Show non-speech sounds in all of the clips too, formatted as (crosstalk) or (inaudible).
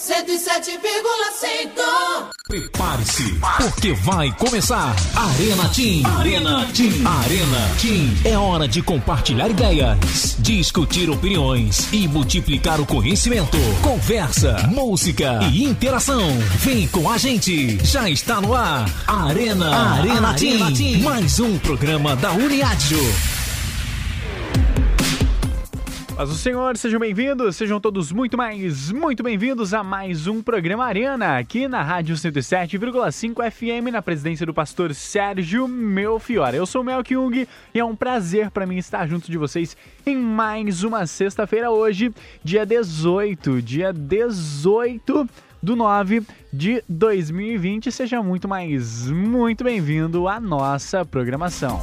107,5. Prepare-se, porque vai começar Arena Team. Arena Team. Arena Team. É hora de compartilhar ideias, discutir opiniões e multiplicar o conhecimento. Conversa, música e interação. Vem com a gente. Já está no ar. Arena, Arena, Team. Team. Mais um programa da Uniádio. Mas o senhor, sejam bem-vindos, sejam todos muito mais, muito bem-vindos a mais um programa Arena, aqui na Rádio 107,5 FM, na presidência do pastor Sérgio Melfiora. Eu sou o Mel Kyung e é um prazer para mim estar junto de vocês em mais uma sexta-feira hoje, dia 18, dia 18 do 9 de 2020. Seja muito mais, muito bem-vindo à nossa programação.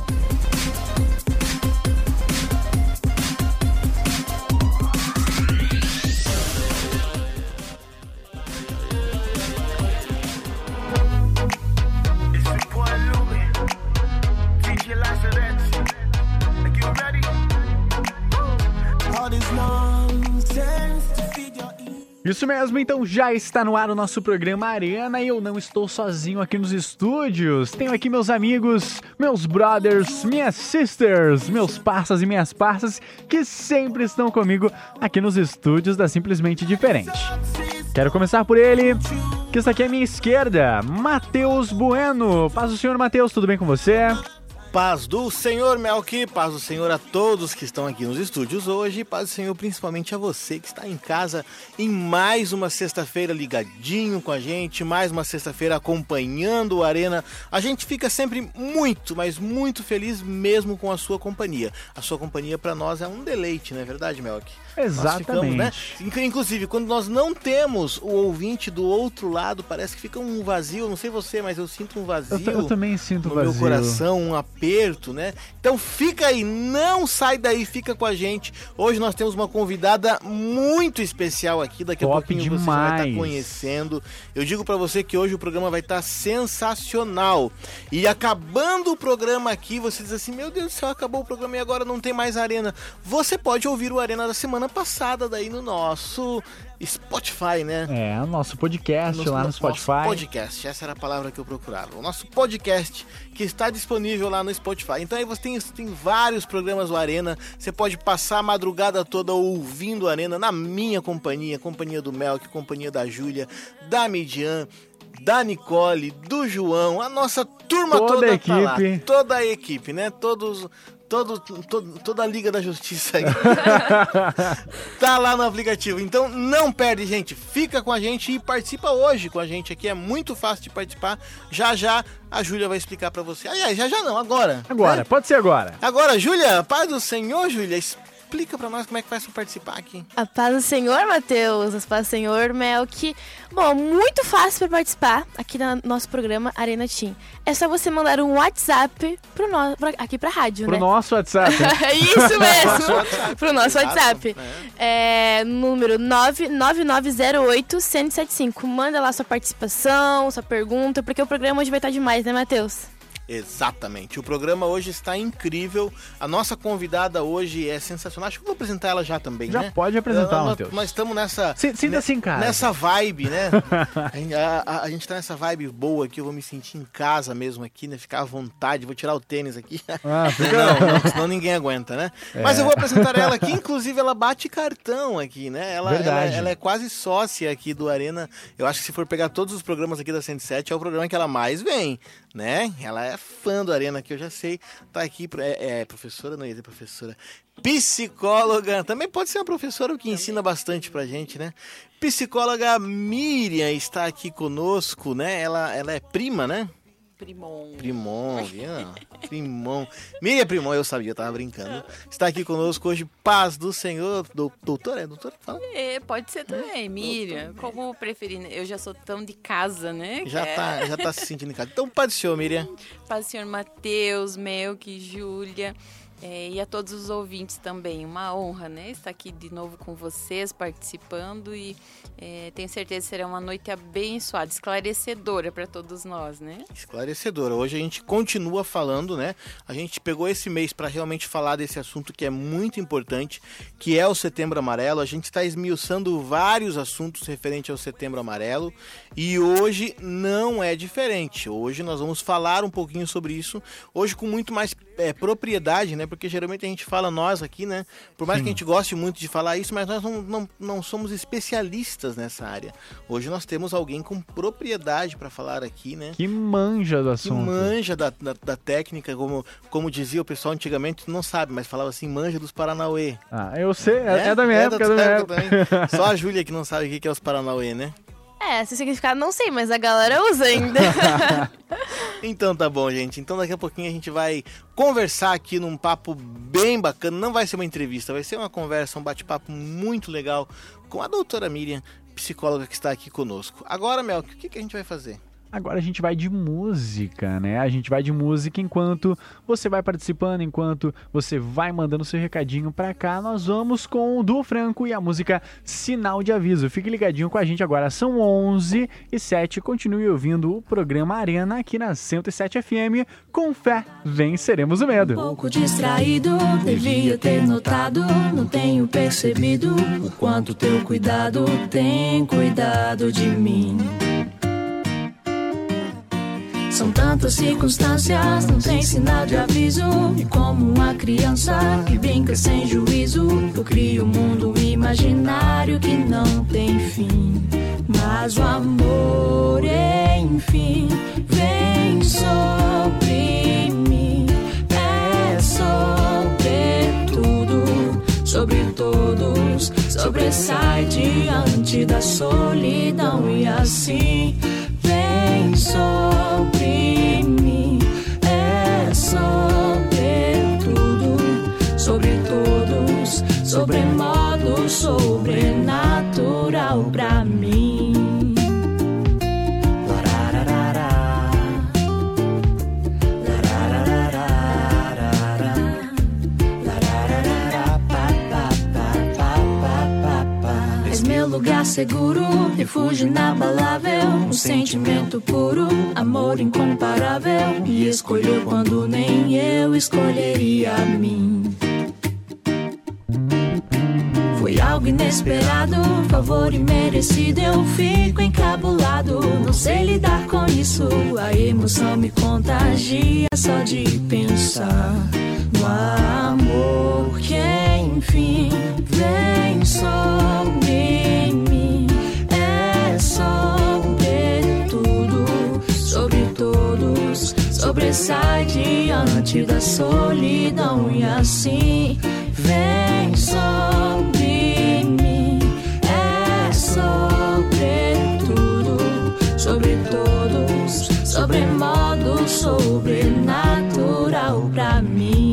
Isso mesmo, então já está no ar o nosso programa Arena e eu não estou sozinho aqui nos estúdios. Tenho aqui meus amigos, meus brothers, minhas sisters, meus parças e minhas parças que sempre estão comigo aqui nos estúdios da Simplesmente Diferente. Quero começar por ele, que está aqui à minha esquerda, Matheus Bueno. Paz do Senhor, Matheus, tudo bem com você? Paz do Senhor, Melk, paz do Senhor a todos que estão aqui nos estúdios hoje, paz do Senhor principalmente a você que está em casa em mais uma sexta-feira ligadinho com a gente, mais uma sexta-feira acompanhando o Arena. A gente fica sempre muito, mas muito feliz mesmo com a sua companhia. A sua companhia para nós é um deleite, não é verdade, Melk? Exatamente. Ficamos, né? Inclusive, quando nós não temos o ouvinte do outro lado, parece que fica um vazio. Não sei você, mas eu sinto um vazio. Eu, eu também sinto no vazio. meu coração, um aperto, né? Então fica aí, não sai daí, fica com a gente. Hoje nós temos uma convidada muito especial aqui. Daqui a Top pouquinho demais. você vai estar conhecendo. Eu digo para você que hoje o programa vai estar sensacional. E acabando o programa aqui, você diz assim: Meu Deus do céu, acabou o programa e agora não tem mais arena. Você pode ouvir o Arena da semana passada daí no nosso Spotify, né? É, o nosso podcast Nosso- lá no nosso Spotify. podcast, essa era a palavra que eu procurava. O nosso podcast que está disponível lá no Spotify. Então aí você tem, tem vários programas do Arena. Você pode passar a madrugada toda ouvindo o Arena na minha companhia, companhia do Melk, companhia da Júlia, da Midian. Da Nicole, do João, a nossa turma Toda toda a tá lá. equipe. toda a equipe, né? Todos, todo, todo, toda a Liga da Justiça aí. (laughs) tá lá no aplicativo. Então não perde, gente. Fica com a gente e participa hoje com a gente aqui. É muito fácil de participar. Já já a Júlia vai explicar pra você. Aliás, já já não, agora. Agora, né? pode ser agora. Agora, Júlia, paz do Senhor, Júlia, explica pra nós como é que faz pra participar aqui. A paz do Senhor, Matheus. A paz do Senhor, Melk. Bom, muito fácil para participar aqui no nosso programa Arena Team. É só você mandar um WhatsApp pro no... pra- aqui pra rádio, Pro né? nosso WhatsApp. É (laughs) isso Nosso mesmo. WhatsApp. pro nosso Exato, WhatsApp. é. É, número 99908-1075. Manda lá sua participação, sua pergunta, porque o programa hoje vai estar demais, né, Matheus? Exatamente. O programa hoje está incrível. A nossa convidada hoje é sensacional. Acho que eu vou apresentar ela já também, Já né? pode apresentar, Matheus. Nós estamos nessa... Si- Sinta-se em casa. Nessa vibe, né? (laughs) a, gente- a- a- gente tá nessa vibe boa aqui, eu vou me sentir em casa mesmo aqui, né? Ficar à vontade, vou tirar o tênis aqui. Ah, Não, não, senão ninguém aguenta, né? Mas eu vou apresentar ela aqui, inclusive ela bate cartão aqui, né? Ela, ela, ela é quase sócia aqui do Arena. Eu acho que se for pegar todos os programas aqui da 107, é o programa que ela mais vem, né? Ela é fã do Arena, que eu já sei. Tá aqui, é, é professora, não ia dizer professora. Psicóloga, também pode ser uma professora que ensina bastante pra gente, né? Psicóloga Miriam está aqui conosco, né? Ela, ela é prima, né? Primon. Primon, (laughs) viu? Primon. Miriam Primon, eu sabia, eu tava brincando. Está aqui conosco hoje, paz do Senhor. Do, doutor, é doutor? que Fala. É, pode ser também, Miriam. Como preferir. né? Eu já sou tão de casa, né? Já é- tá, já tá se sentindo em casa. Então, paz do Senhor, Miriam. Paz do senhor Matheus, Melk, Júlia. É, e a todos os ouvintes também, uma honra, né? Estar aqui de novo com vocês, participando e é, tenho certeza que será uma noite abençoada, esclarecedora para todos nós, né? Esclarecedora. Hoje a gente continua falando, né? A gente pegou esse mês para realmente falar desse assunto que é muito importante, que é o Setembro Amarelo. A gente está esmiuçando vários assuntos referentes ao Setembro Amarelo e hoje não é diferente. Hoje nós vamos falar um pouquinho sobre isso, hoje com muito mais é, propriedade, né? Porque geralmente a gente fala nós aqui, né? Por mais Sim. que a gente goste muito de falar isso, mas nós não, não, não somos especialistas nessa área. Hoje nós temos alguém com propriedade para falar aqui, né? Que manja do assunto. Que manja da, da, da, técnica, como, como dizia o pessoal antigamente, não sabe, mas falava assim, manja dos Paranauê. Ah, eu sei, é, é da minha é época, da, da minha época. Também. Só a (laughs) Júlia que não sabe o que é os Paranauê, né? É, esse significado não sei, mas a galera usa ainda. (laughs) então tá bom, gente. Então daqui a pouquinho a gente vai conversar aqui num papo bem bacana. Não vai ser uma entrevista, vai ser uma conversa, um bate-papo muito legal com a doutora Miriam, psicóloga que está aqui conosco. Agora, Mel, o que, que a gente vai fazer? Agora a gente vai de música, né? A gente vai de música enquanto você vai participando, enquanto você vai mandando seu recadinho pra cá. Nós vamos com o Duo Franco e a música Sinal de Aviso. Fique ligadinho com a gente agora, são 11 e 7. Continue ouvindo o programa Arena aqui na 107 FM. Com fé, venceremos o medo. Um pouco distraído, devia ter notado. Não tenho percebido o quanto teu cuidado tem cuidado de mim. São tantas circunstâncias, não tem sinal de aviso. E como uma criança que brinca sem juízo, eu crio um mundo imaginário que não tem fim. Mas o amor, enfim, vem sobre mim. É sobre tudo, sobre todos. Sobressai diante da solidão e assim vem sobre mim. É sobremodo sobrenatural pra mim. Lugar seguro, refúgio inabalável, um sentimento puro, amor incomparável. Me escolheu quando nem eu escolheria a mim. Foi algo inesperado, favor imerecido. Eu fico encabulado, não sei lidar com isso. A emoção me contagia só de pensar no amor que enfim vem sobre Sobressai diante da solidão e assim vem sobre mim. É sobre tudo, sobre todos, sobre modo sobrenatural pra mim.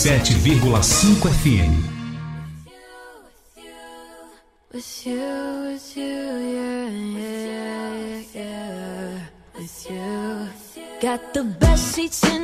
107,5 FM. Got the best seats in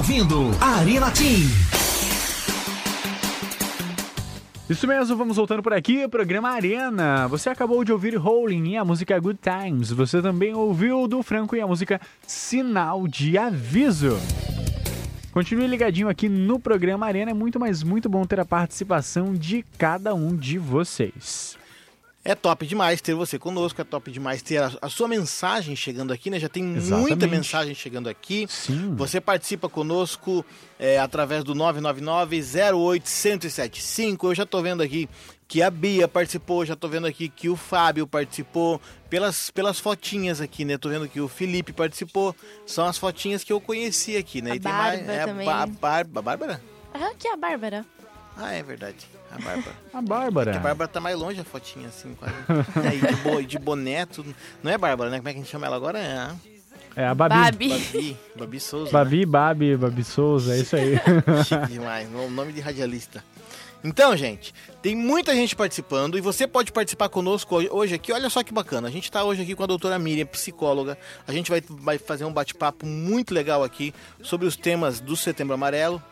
ouvindo Arena Team. Isso mesmo, vamos voltando por aqui, programa Arena. Você acabou de ouvir Rolling e a música Good Times. Você também ouviu do Franco e a música Sinal de Aviso. Continue ligadinho aqui no programa Arena, é muito, mas muito bom ter a participação de cada um de vocês. É top demais ter você conosco, é top demais ter a, a sua mensagem chegando aqui, né? Já tem muita Exatamente. mensagem chegando aqui. Sim. Você participa conosco é, através do 999-08-1075. Eu já tô vendo aqui que a Bia participou, já tô vendo aqui que o Fábio participou, pelas, pelas fotinhas aqui, né? Tô vendo que o Felipe participou. São as fotinhas que eu conheci aqui, né? A e tem mais. Bárbara É, também. a, Bar- a Bárbara? Ah, que é a Bárbara. Ah, é verdade. A Bárbara. (laughs) A Bárbara. Porque a Bárbara tá mais longe a fotinha, assim, quase. Aí, (laughs) de, bo, de boné, tudo. Não é Bárbara, né? Como é que a gente chama ela agora? É a É a Babi. Babi. Babi. Babi Souza. Babi, Babi, Babi Souza, é isso aí. Né? (laughs) Chique demais. no- Nome de radialista. Então, gente, tem muita gente participando e você pode participar conosco hoje- hoje aqui. Olha só que bacana. A gente está hoje aqui com a doutora Miriam, psicóloga. A gente vai, vai fazer um bate-papo muito legal aqui sobre os temas do Setembro Amarelo.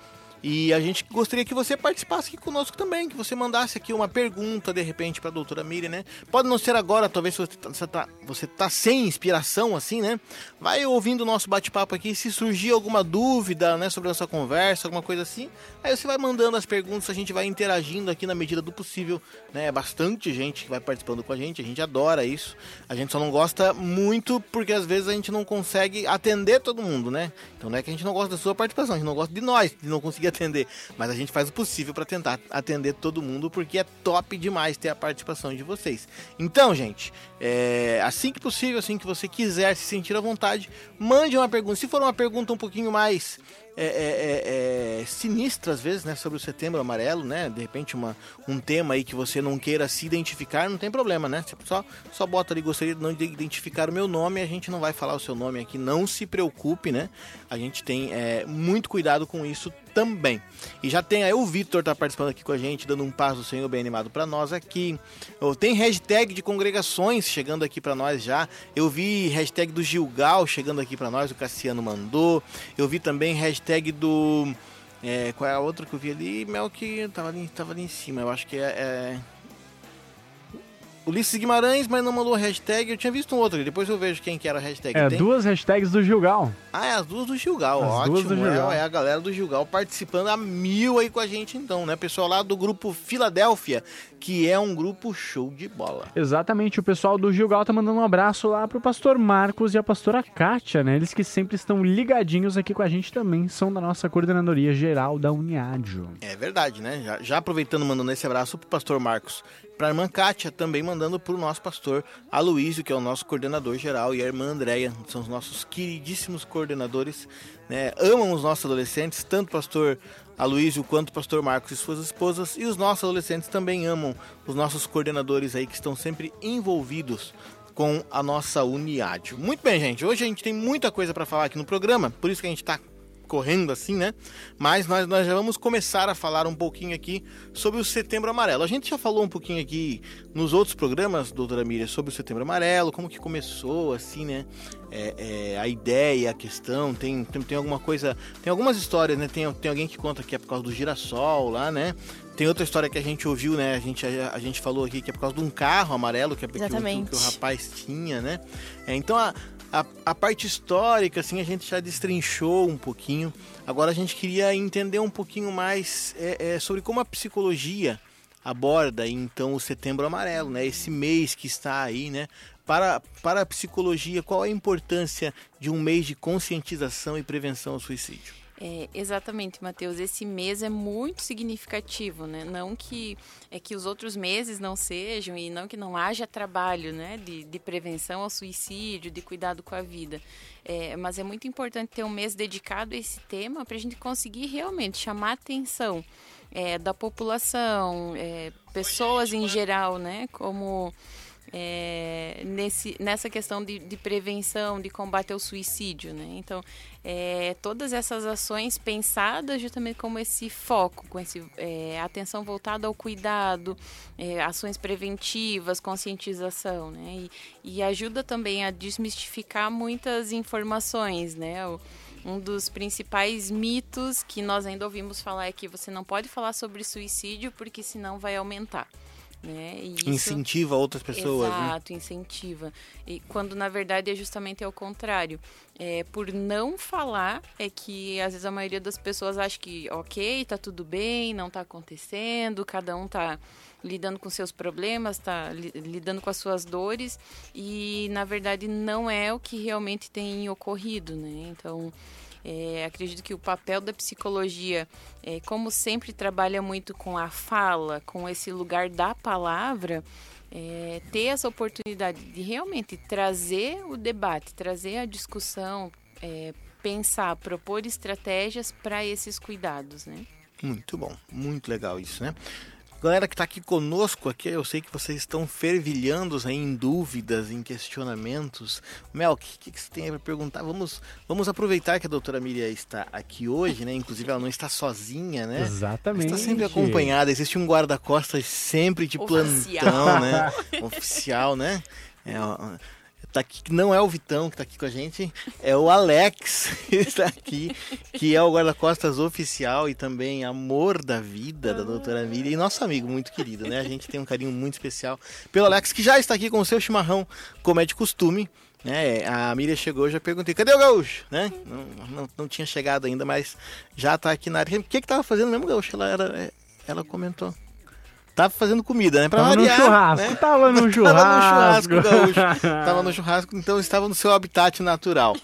E a gente gostaria que você participasse aqui conosco também, que você mandasse aqui uma pergunta, de repente, para a doutora Miriam, né? Pode não ser agora, talvez tá, você tá, você tá sem inspiração, assim, né? Vai ouvindo o nosso bate-papo aqui, se surgir alguma dúvida, né, sobre a nossa conversa, alguma coisa assim, aí você vai mandando as perguntas, a gente vai interagindo aqui na medida do possível, né? É bastante gente que vai participando com a gente, a gente adora isso. A gente só não gosta muito porque às vezes a gente não consegue atender todo mundo, né? Então não é que a gente não gosta da sua participação, a gente não gosta de nós, de não conseguir atender, mas a gente faz o possível para tentar atender todo mundo porque é top demais ter a participação de vocês. Então, gente, é, assim que possível, assim que você quiser se sentir à vontade, mande uma pergunta. Se for uma pergunta um pouquinho mais é, é, é, é, sinistra às vezes, né, sobre o Setembro Amarelo, né, de repente uma, um tema aí que você não queira se identificar, não tem problema, né, você só, só bota ali, gostaria de não identificar o meu nome, a gente não vai falar o seu nome aqui, não se preocupe, né, a gente tem é, muito cuidado com isso também. E já tem aí o Vitor tá participando aqui com a gente, dando um passo do Senhor bem animado para nós aqui. Tem hashtag de congregações chegando aqui para nós já. Eu vi hashtag do Gilgal chegando aqui para nós, o Cassiano mandou. Eu vi também hashtag do é, qual é a outra que eu vi ali? Mel que tava ali, tava ali em cima. Eu acho que é, é... Ulisses Guimarães, mas não mandou hashtag. Eu tinha visto um outro depois eu vejo quem que era a hashtag. É, Tem? duas hashtags do Gilgal. Ah, é as duas do Gilgal, As ótimo. duas do Gilgal. É, é a galera do Gilgal participando a mil aí com a gente então, né? Pessoal lá do grupo Filadélfia, que é um grupo show de bola. Exatamente, o pessoal do Gilgal tá mandando um abraço lá pro pastor Marcos e a pastora Kátia, né? Eles que sempre estão ligadinhos aqui com a gente também, são da nossa coordenadoria geral da Uniádio. É verdade, né? Já, já aproveitando, mandando esse abraço pro pastor Marcos, pra irmã Kátia, também mandando pro nosso pastor Aloísio, que é o nosso coordenador geral, e a irmã Andréia, são os nossos queridíssimos coordenadores, né? Amam os nossos adolescentes, tanto o pastor Aloísio quanto o pastor Marcos e suas esposas, e os nossos adolescentes também amam os nossos coordenadores aí que estão sempre envolvidos com a nossa Uniádio. Muito bem, gente. Hoje a gente tem muita coisa para falar aqui no programa, por isso que a gente está correndo assim, né? Mas nós, nós já vamos começar a falar um pouquinho aqui sobre o Setembro Amarelo. A gente já falou um pouquinho aqui nos outros programas, doutora Miriam, sobre o Setembro Amarelo, como que começou, assim, né? É, é, a ideia, a questão, tem, tem, tem alguma coisa, tem algumas histórias, né? Tem, tem alguém que conta que é por causa do girassol lá, né? Tem outra história que a gente ouviu, né? A gente, a, a gente falou aqui que é por causa de um carro amarelo que, é, que, que, que o rapaz tinha, né? É, então a, a, a parte histórica, assim, a gente já destrinchou um pouquinho. Agora a gente queria entender um pouquinho mais é, é, sobre como a psicologia aborda então o Setembro Amarelo, né? Esse mês que está aí, né? Para, para a psicologia, qual a importância de um mês de conscientização e prevenção ao suicídio? É, exatamente, Matheus. Esse mês é muito significativo, né? Não que é que os outros meses não sejam e não que não haja trabalho, né? De, de prevenção ao suicídio, de cuidado com a vida. É, mas é muito importante ter um mês dedicado a esse tema para a gente conseguir realmente chamar a atenção é, da população, é, pessoas em geral, né? Como é, nesse, nessa questão de, de prevenção, de combate ao suicídio, né? Então, é, todas essas ações pensadas justamente como esse foco, com esse é, atenção voltada ao cuidado, é, ações preventivas, conscientização, né? E, e ajuda também a desmistificar muitas informações, né? O, um dos principais mitos que nós ainda ouvimos falar é que você não pode falar sobre suicídio porque senão vai aumentar. Né? Isso- Incentiva outras pessoas, né? Exato, incentiva. E quando na verdade é justamente ao contrário. É, por não falar é que às vezes a maioria das pessoas acha que ok, tá tudo bem, não tá acontecendo, cada um tá lidando com seus problemas, tá li- lidando com as suas dores e na verdade não é o que realmente tem ocorrido, né? Então é, acredito que o papel da psicologia, é, como sempre trabalha muito com a fala, com esse lugar da palavra, é, ter essa oportunidade de realmente trazer o debate, trazer a discussão, é, pensar, propor estratégias para esses cuidados, né? Muito bom, muito legal isso, né? Galera que está aqui conosco aqui, eu sei que vocês estão fervilhando em dúvidas, em questionamentos. Mel, o que, que, que você tem para perguntar? Vamos, vamos aproveitar que a doutora Miriam está aqui hoje, né? Inclusive ela não está sozinha, né? Exatamente. Está sempre acompanhada. Existe um guarda-costas sempre de Oficial. plantão, né? (laughs) Oficial, né? É, ó, tá aqui, não é o Vitão que está aqui com a gente, é o Alex (laughs) que está aqui, que é o guarda-costas oficial e também amor da vida da doutora Miriam e nosso amigo muito querido, né? A gente tem um carinho muito especial pelo Alex, que já está aqui com o seu chimarrão, como é de costume. Né, a Miriam chegou, já perguntei, cadê o gaúcho? Né? Não, não, não tinha chegado ainda, mas já está aqui na área. O que que tava fazendo mesmo, gaúcho? Ela, era, ela comentou. Tava fazendo comida, né? Pra Tava no variar, churrasco, né? tava no (laughs) Tava no churrasco. churrasco, gaúcho. (laughs) Tava no churrasco, então estava no seu habitat natural.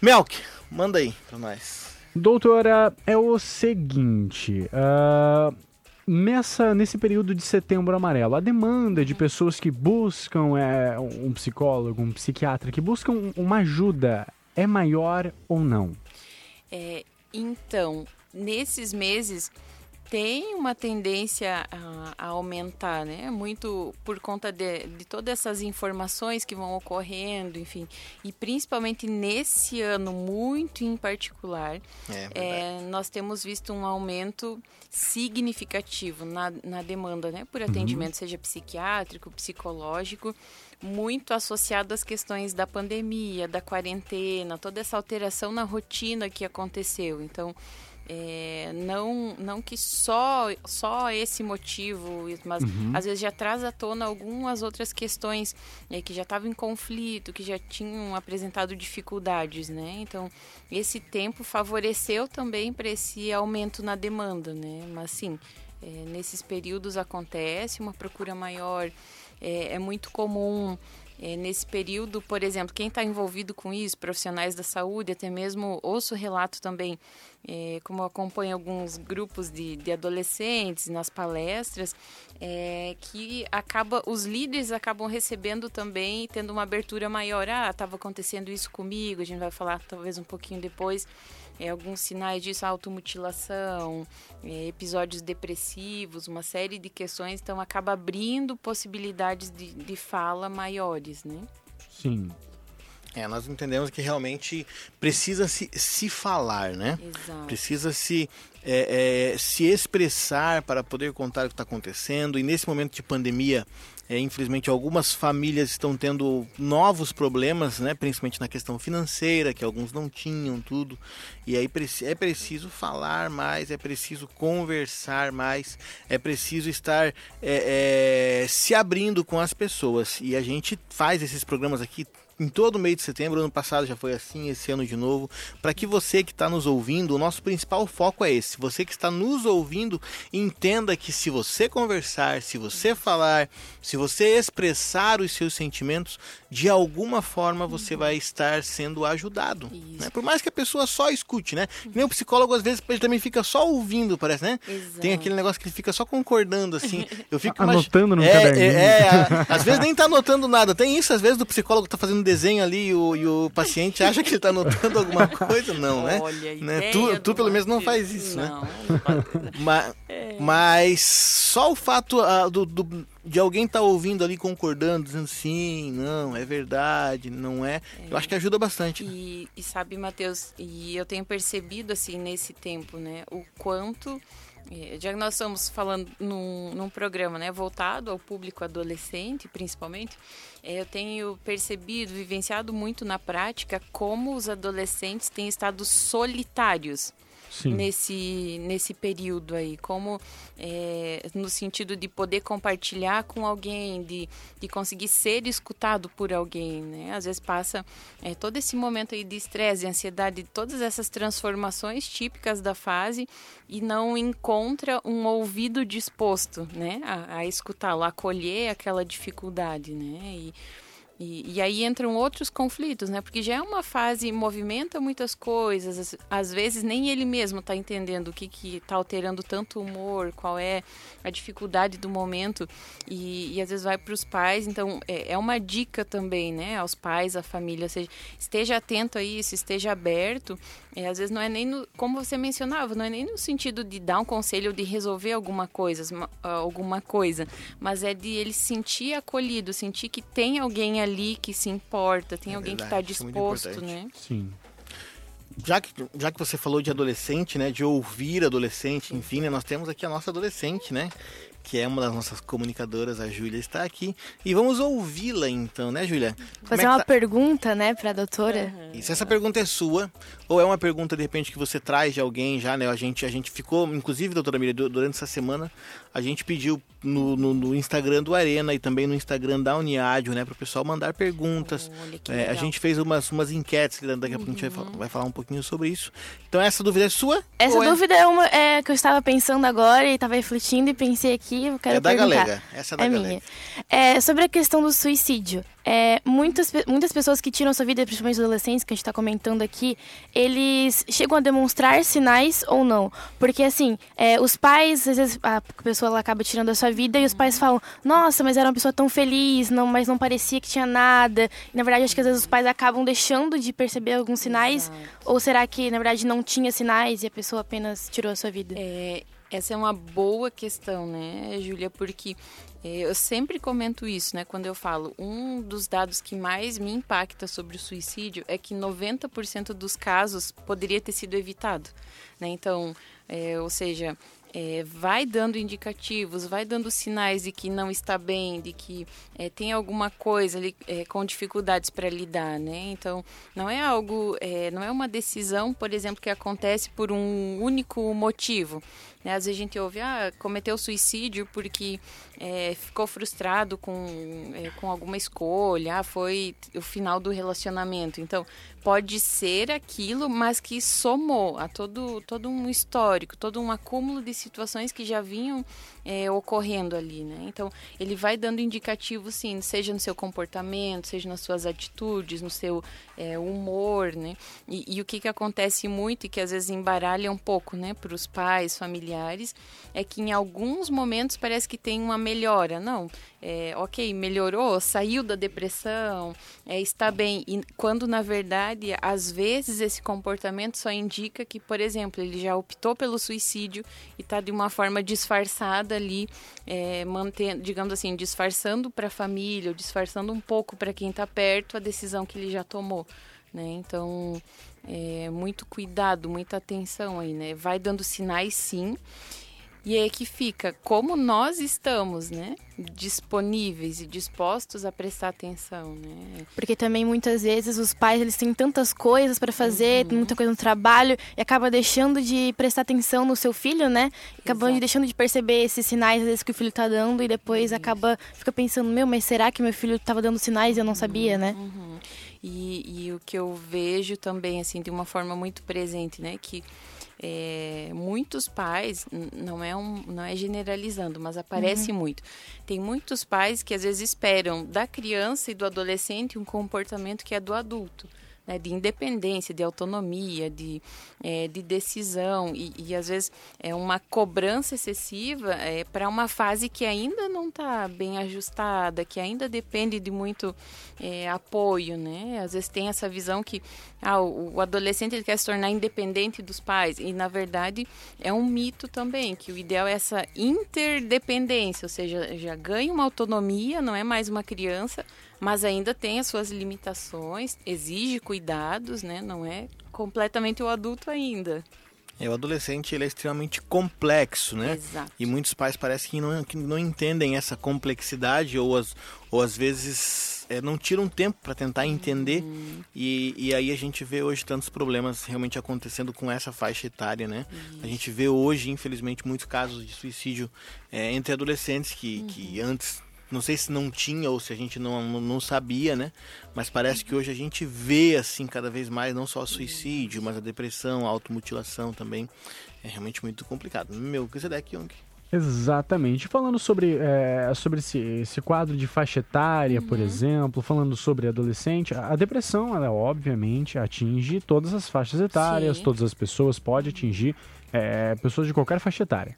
Melk, manda aí pra nós. Doutora, é o seguinte. ah, nessa, nesse período de setembro amarelo, a demanda de pessoas que buscam é, um psicólogo, um psiquiatra, que buscam uma ajuda, é maior ou não? É, então, nesses meses tem uma tendência a, a aumentar, né? Muito por conta de, de todas essas informações que vão ocorrendo, enfim. E principalmente nesse ano, muito em particular, É, é, nós temos visto um aumento significativo na, na demanda né, por atendimento, seja psiquiátrico, psicológico, muito associado às questões da pandemia, da quarentena, toda essa alteração na rotina que aconteceu. Então, é, não, não que só, só esse motivo, mas às vezes já traz à tona algumas outras questões é, que já estavam em conflito, que já tinham apresentado dificuldades, né? Então, esse tempo favoreceu também para esse aumento na demanda, né? Mas sim, é, nesses períodos acontece uma procura maior, é, é muito comum é, nesse período, por exemplo, quem está envolvido com isso, profissionais da saúde, até mesmo ouço relato também, é, como acompanho alguns grupos de, de adolescentes nas palestras, é, que acaba, os líderes acabam recebendo também, tendo uma abertura maior. Ah, estava acontecendo isso comigo, a gente vai falar talvez um pouquinho depois. É, alguns sinais disso, automutilação, é, episódios depressivos, uma série de questões, então acaba abrindo possibilidades de, de fala maiores, né? Sim. É, nós entendemos que realmente precisa se, se falar, né? Exato. Precisa se, é, é, se expressar para poder contar o que está acontecendo. E nesse momento de pandemia, é, infelizmente, algumas famílias estão tendo novos problemas, né? principalmente na questão financeira, que alguns não tinham tudo. E aí é preciso falar mais, é preciso conversar mais, é preciso estar é, é, se abrindo com as pessoas. E a gente faz esses programas aqui em todo mês de setembro, ano passado já foi assim, esse ano de novo, para que você que está nos ouvindo, o nosso principal foco é esse. Você que está nos ouvindo, entenda que se você conversar, se você falar, se você expressar os seus sentimentos, de alguma forma você vai estar sendo ajudado. Né? Por mais que a pessoa só escute, né? Que Nem o psicólogo, às vezes, ele também fica só ouvindo, parece, né? Exato. Tem aquele negócio que ele fica só concordando, assim. (laughs) Eu fico Anotando no é, caderninho. é, é, a- às vezes nem tá anotando nada. Tem isso, às vezes, do psicólogo tá fazendo desenho ali e o, e o paciente acha que ele tá anotando alguma (laughs) coisa. Não, né? Olha, Né? Tu, tu pelo menos não faz isso, né? não, (laughs) faz. Mas, Mas só o fato ah, do, do- de alguém estar ouvindo ali, concordando, dizendo sim, não, é verdade, não é, eu acho que ajuda bastante. né? E, e sabe, Matheus, e eu tenho percebido assim nesse tempo, né, o quanto já que nós estamos falando num, num programa né, voltado ao público adolescente, principalmente, eh, eu tenho percebido, vivenciado muito na prática como os adolescentes têm estado solitários Nesse, nesse período aí, como é, no sentido de poder compartilhar com alguém, de, de conseguir ser escutado por alguém, né? Às vezes passa é, todo esse momento aí de estresse, de ansiedade, todas essas transformações típicas da fase e não encontra um ouvido disposto, né? A, a escutá-lo, acolher aquela dificuldade, né? E, e, e aí entram outros conflitos, né? Porque já é uma fase, movimenta muitas coisas. Às, às vezes nem ele mesmo está entendendo o que que está alterando tanto o humor, qual é a dificuldade do momento. E, e às vezes vai para os pais. Então é, é uma dica também, né? Aos pais, à família. Seja, esteja atento a isso, esteja aberto. É, às vezes não é nem, no, como você mencionava, não é nem no sentido de dar um conselho ou de resolver alguma coisa, ma- alguma coisa, mas é de ele se sentir acolhido, sentir que tem alguém ali que se importa, tem É alguém que verdade, está isso é muito disposto, né? Sim. Já que, já que você falou de adolescente, né, de ouvir adolescente, enfim, né, nós temos aqui a nossa adolescente, né, que é uma das nossas comunicadoras, a Júlia está aqui, e vamos ouvi-la então, né, Júlia? Como Fazer é que uma tá- pergunta, né, pra doutora. Uhum. E se essa pergunta é sua, ou é uma pergunta de repente que você traz de alguém já, né? A gente, a gente ficou, inclusive, doutora Miriam, du- durante essa semana, a gente pediu no, no, no Instagram do Arena e também no Instagram da Uniádio, né, para o pessoal mandar perguntas. Olha É, a gente fez umas, umas enquetes, que daqui a pouco a gente vai falar, vai falar um pouquinho sobre isso. Então essa dúvida é sua? Essa é- dúvida é uma é, que eu estava pensando agora e estava refletindo e pensei aqui, eu quero É da perguntar. galega. Essa é da É galega. minha. É, sobre a questão do suicídio. É, muitas, muitas pessoas que tiram sua vida, principalmente os adolescentes, que a gente está comentando aqui, eles chegam a demonstrar sinais ou não. Porque, assim, é, os pais, às vezes a pessoa ela acaba tirando a sua vida e os pais falam: Nossa, mas era uma pessoa tão feliz, não, mas não parecia que tinha nada. E, na verdade, acho que às vezes os pais acabam deixando de perceber alguns sinais. Ou será que, na verdade, não tinha sinais e a pessoa apenas tirou a sua vida? É, essa é uma boa questão, né, Júlia? Porque é, eu sempre comento isso, né? Quando eu falo, um dos dados que mais me impacta sobre o suicídio é que 90% dos casos poderia ter sido evitado, né? Então, é, ou seja, é, vai dando indicativos, vai dando sinais de que não está bem, de que é, tem alguma coisa ali é, com dificuldades para lidar, né? Então, não é algo, é, não é uma decisão, por exemplo, que acontece por um único motivo. Né? Às vezes a gente ouve, ah, cometeu suicídio porque é, ficou frustrado com, é, com alguma escolha, ah, foi o final do relacionamento. Então, pode ser aquilo, mas que somou a todo, todo um histórico, todo um acúmulo de situações que já vinham é, ocorrendo ali, né? Então, ele vai dando indicativo, sim, seja no seu comportamento, seja nas suas atitudes, no seu é, humor, né? E, e o que, que acontece muito e que às vezes embaralha um pouco, né, para os pais, familiares, é que em alguns momentos parece que tem uma melhora. Não, é, ok, melhorou, saiu da depressão, é, está bem. E quando na verdade, às vezes esse comportamento só indica que, por exemplo, ele já optou pelo suicídio e está de uma forma disfarçada ali, é, mantendo, digamos assim, disfarçando para a família, ou disfarçando um pouco para quem está perto a decisão que ele já tomou. Né? Então, é, muito cuidado, muita atenção aí, né? Vai dando sinais sim. E é que fica como nós estamos, né? Disponíveis e dispostos a prestar atenção, né? Porque também muitas vezes os pais eles têm tantas coisas para fazer, tem muita coisa no trabalho e acaba deixando de prestar atenção no seu filho, né? Acabando Exato. deixando de perceber esses sinais às vezes que o filho tá dando e depois acaba fica pensando, meu, mas será que meu filho estava dando sinais e eu não sabia, né? Uhum. E, e o que eu vejo também, assim, de uma forma muito presente, né? Que é, muitos pais, não é, um, não é generalizando, mas aparece muito. Tem muitos pais que às vezes esperam da criança e do adolescente um comportamento que é do adulto. Né, de independência, de autonomia, de, é, de decisão. E, e às vezes é uma cobrança excessiva é, para uma fase que ainda não está bem ajustada, que ainda depende de muito é, apoio, né? Às vezes tem essa visão que ah, o, o adolescente ele quer se tornar independente dos pais. E na verdade é um mito também que o ideal é essa interdependência, ou seja, já ganha uma autonomia, não é mais uma criança, mas ainda tem as suas limitações, exige cuidados, né? Não é completamente o adulto ainda. É, o adolescente ele é extremamente complexo, né? Exato. E muitos pais parecem que não, que não entendem essa complexidade ou, as, ou às vezes é, não tiram tempo para tentar entender. Uhum. E, e aí a gente vê hoje tantos problemas realmente acontecendo com essa faixa etária, né? A gente vê hoje, infelizmente, muitos casos de suicídio é, entre adolescentes que, que Uhum. antes não sei se não tinha ou se a gente não, não, não sabia, né? Mas parece que hoje a gente vê, assim, cada vez mais, não só o suicídio, mas a depressão, a automutilação também. É realmente muito complicado. Meu, que aqui, Young? Exatamente. Falando sobre, é, sobre esse, esse quadro de faixa etária, por Uhum. exemplo, falando sobre adolescente, a a depressão, ela obviamente atinge todas as faixas etárias, Sim. todas as pessoas, pode atingir é, pessoas de qualquer faixa etária.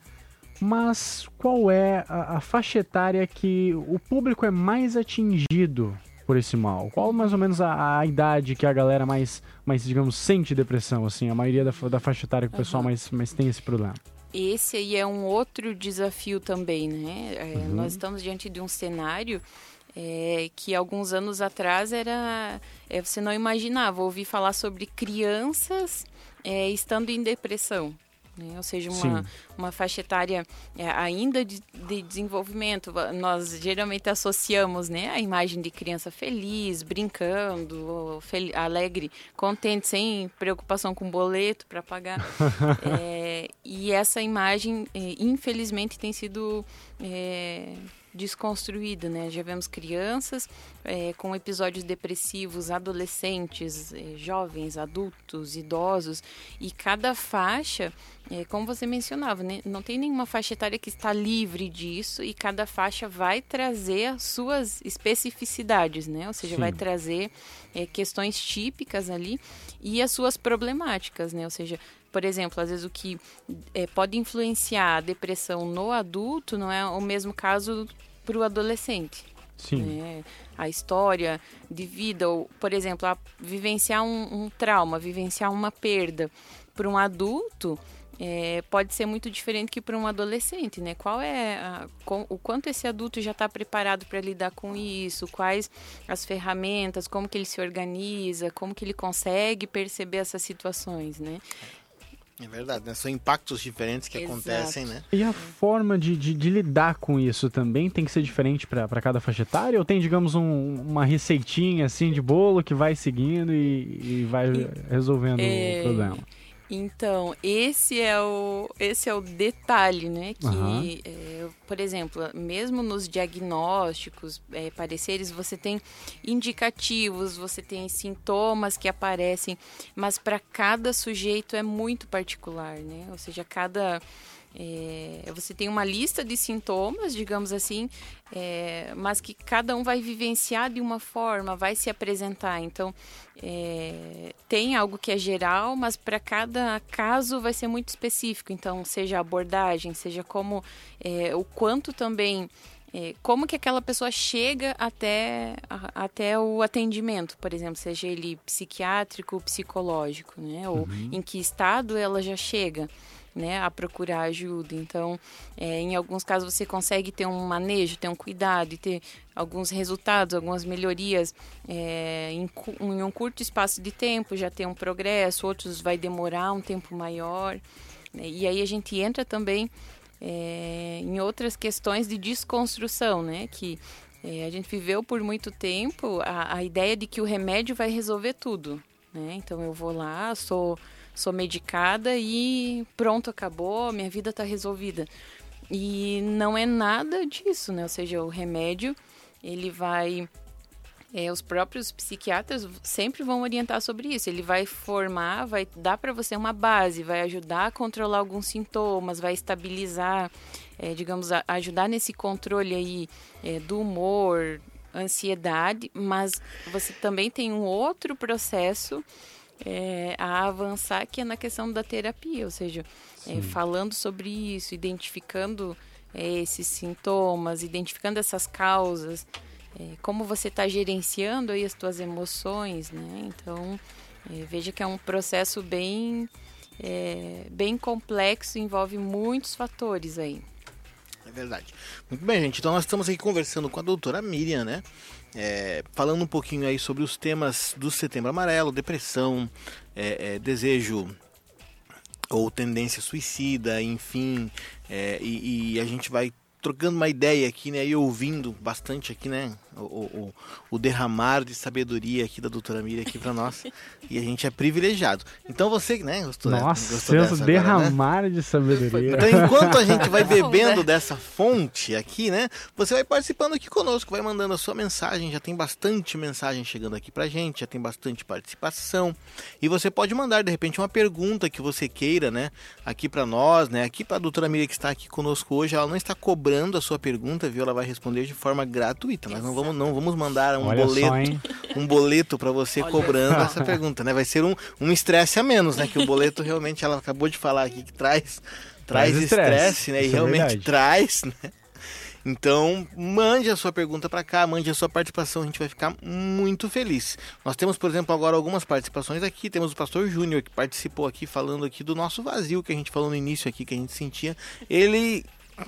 Mas qual é a, a faixa etária que o público é mais atingido por esse mal? Qual mais ou menos a, a idade que a galera mais, mais, digamos, sente depressão, assim, a maioria da, da faixa etária que o pessoal mais, mais tem esse problema? Esse aí é um outro desafio também, né? É, Nós estamos diante de um cenário é, que alguns anos atrás era é, você não imaginava ouvir falar sobre crianças é, estando em depressão. Né? Ou seja, uma, Sim. uma faixa etária é, ainda de, de desenvolvimento. Nós geralmente associamos né, a imagem de criança feliz, brincando, fel- alegre, contente, sem preocupação com boleto para pagar. (laughs) É, e essa imagem, é, infelizmente, tem sido desconstruída, né? Já vemos crianças é, com episódios depressivos, adolescentes, é, jovens, adultos, idosos, e cada faixa, é, como você mencionava, né? não tem nenhuma faixa etária que está livre disso, e cada faixa vai trazer as suas especificidades, né? Ou seja, Sim. vai trazer é, questões típicas ali e as suas problemáticas, né? Ou seja, por exemplo, às vezes o que é, pode influenciar a depressão no adulto não é o mesmo caso para o adolescente. Sim. né? A história de vida, ou, por exemplo, a vivenciar um, um trauma, vivenciar uma perda para um adulto é, pode ser muito diferente que para um adolescente, né? Qual é a- com- o quanto esse adulto já está preparado para lidar com isso? Quais as ferramentas? Como que ele se organiza? Como que ele consegue perceber essas situações, né? É verdade, né? São impactos diferentes que Exato. acontecem, né? E a forma de, de, de lidar com isso também tem que ser diferente para cada faixa etária? Ou tem, digamos, um- uma receitinha assim de bolo que vai seguindo e, e vai resolvendo É, o problema? Então, esse é o, esse é o detalhe, né? Que, Aham. é, por exemplo, mesmo nos diagnósticos, é, pareceres, você tem indicativos, você tem sintomas que aparecem, mas para cada sujeito é muito particular, né? Ou seja, cada. É, você tem uma lista de sintomas, digamos assim, é, mas que cada um vai vivenciar de uma forma, vai se apresentar. Então, é, tem algo que é geral, mas para cada caso vai ser muito específico. Então, seja a abordagem, seja como é, o quanto também. é, como que aquela pessoa chega até, até o atendimento, por exemplo, seja ele psiquiátrico, psicológico, né? Ou em que estado ela já chega né, a procurar ajuda. Então, é, em alguns casos você consegue ter um manejo, ter um cuidado e ter alguns resultados, algumas melhorias é, em, em um curto espaço de tempo, já ter um progresso, outros vai demorar um tempo maior. né? E aí a gente entra também é, em outras questões de desconstrução, né? Que é, a gente viveu por muito tempo a, a ideia de que o remédio vai resolver tudo, né? Então eu vou lá, sou sou medicada e pronto, acabou, minha vida está resolvida. E não é nada disso, né? Ou seja, o remédio, ele vai... é, os próprios psiquiatras sempre vão orientar sobre isso. Ele vai formar, vai dar para você uma base, vai ajudar a controlar alguns sintomas, vai estabilizar, é, digamos, a- ajudar nesse controle aí é, do humor, ansiedade, mas você também tem um outro processo é, a avançar que é na questão da terapia, ou seja, é, falando sobre isso, identificando é, esses sintomas, identificando essas causas, é, como você está gerenciando aí as suas emoções, né? Então, veja que é um processo bem, bem complexo, envolve muitos fatores aí. É verdade. Muito bem, gente. Então nós estamos aqui conversando com a doutora Miriam, né? É, falando um pouquinho aí sobre os temas do Setembro Amarelo, depressão, é, é, desejo ou tendência suicida, enfim, é, e, e, a gente vai trocando uma ideia aqui, né, e ouvindo bastante aqui, né, o, o, o derramar de sabedoria aqui da doutora Miriam aqui para nós. e a gente é privilegiado. Então você, né, gostou Nossa, gostou dessa derramar agora, né? de sabedoria. Então enquanto a gente vai (laughs) bebendo dessa fonte aqui, né, você vai participando aqui conosco, vai mandando a sua mensagem, já tem bastante mensagem chegando aqui pra gente, já tem bastante participação. E você pode mandar de repente uma pergunta que você queira, né, aqui para nós, né, aqui para a doutora Miriam que está aqui conosco hoje, ela não está cobrando a sua pergunta, viu? Ela vai responder de forma gratuita. Nós não vamos vamos, não vamos mandar um Olha boleto, só, um boleto para você Olha cobrando só. essa pergunta, né? Vai ser um um estresse a menos, né? Que o boleto realmente ela acabou de falar aqui que traz traz estresse, né? E é realmente é traz, né? Então, mande a sua pergunta para cá, mande a sua participação, a gente vai ficar muito feliz. Nós temos, por exemplo, agora algumas participações aqui. Temos o pastor Júnior que participou aqui falando aqui do nosso vazio que a gente falou no início aqui que a gente sentia. Ele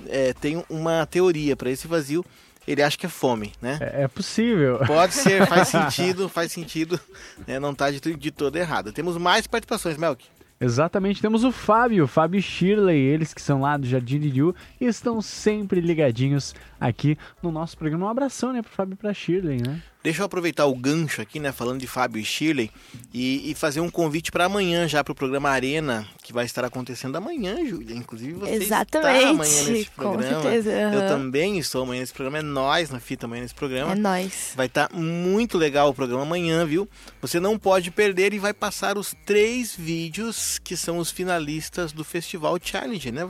é, tem uma teoria para esse vazio ele acha que é fome, né? É, é possível. Pode ser, faz (laughs) sentido, faz sentido, né? não está de, de todo errado. Temos mais participações, Melk. Exatamente, temos o Fábio, Fábio e Shirley, eles que são lá do Jardim de Diu e estão sempre ligadinhos aqui no nosso programa. Um abração, né, pro Fábio e pra Shirley, né? Deixa eu aproveitar o gancho aqui, né, falando de Fábio e Shirley, e, e fazer um convite para amanhã já para o programa Arena, que vai estar acontecendo amanhã, Júlia. Inclusive você Exatamente, está amanhã nesse programa. Com certeza. Uhum. Eu também estou amanhã nesse programa, é nós na fita amanhã nesse programa. É nós. Vai estar tá muito legal o programa amanhã, viu? Você não pode perder e vai passar os três vídeos que são os finalistas do Festival Challenge, né?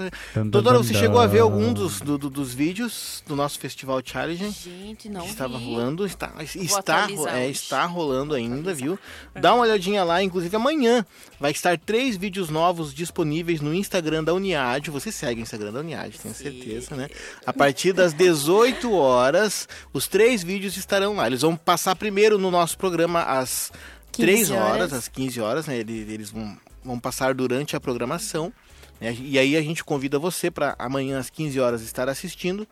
Doutora, você chegou a ver algum dos, do, do, dos vídeos do nosso Festival Challenge? Gente, não Estava vi. rolando, está está, é, está rolando ainda, viu? Dá uma olhadinha lá, inclusive amanhã vai estar três vídeos novos disponíveis no Instagram da Uniad. Você segue o Instagram da Uniad, tenho certeza, né? A partir das 18 horas, os três vídeos estarão lá. Eles vão passar primeiro no nosso programa às 3 horas, horas, às 15 horas, né? Eles, eles vão, vão passar durante a programação. E aí a gente convida você para amanhã às 15 horas estar assistindo.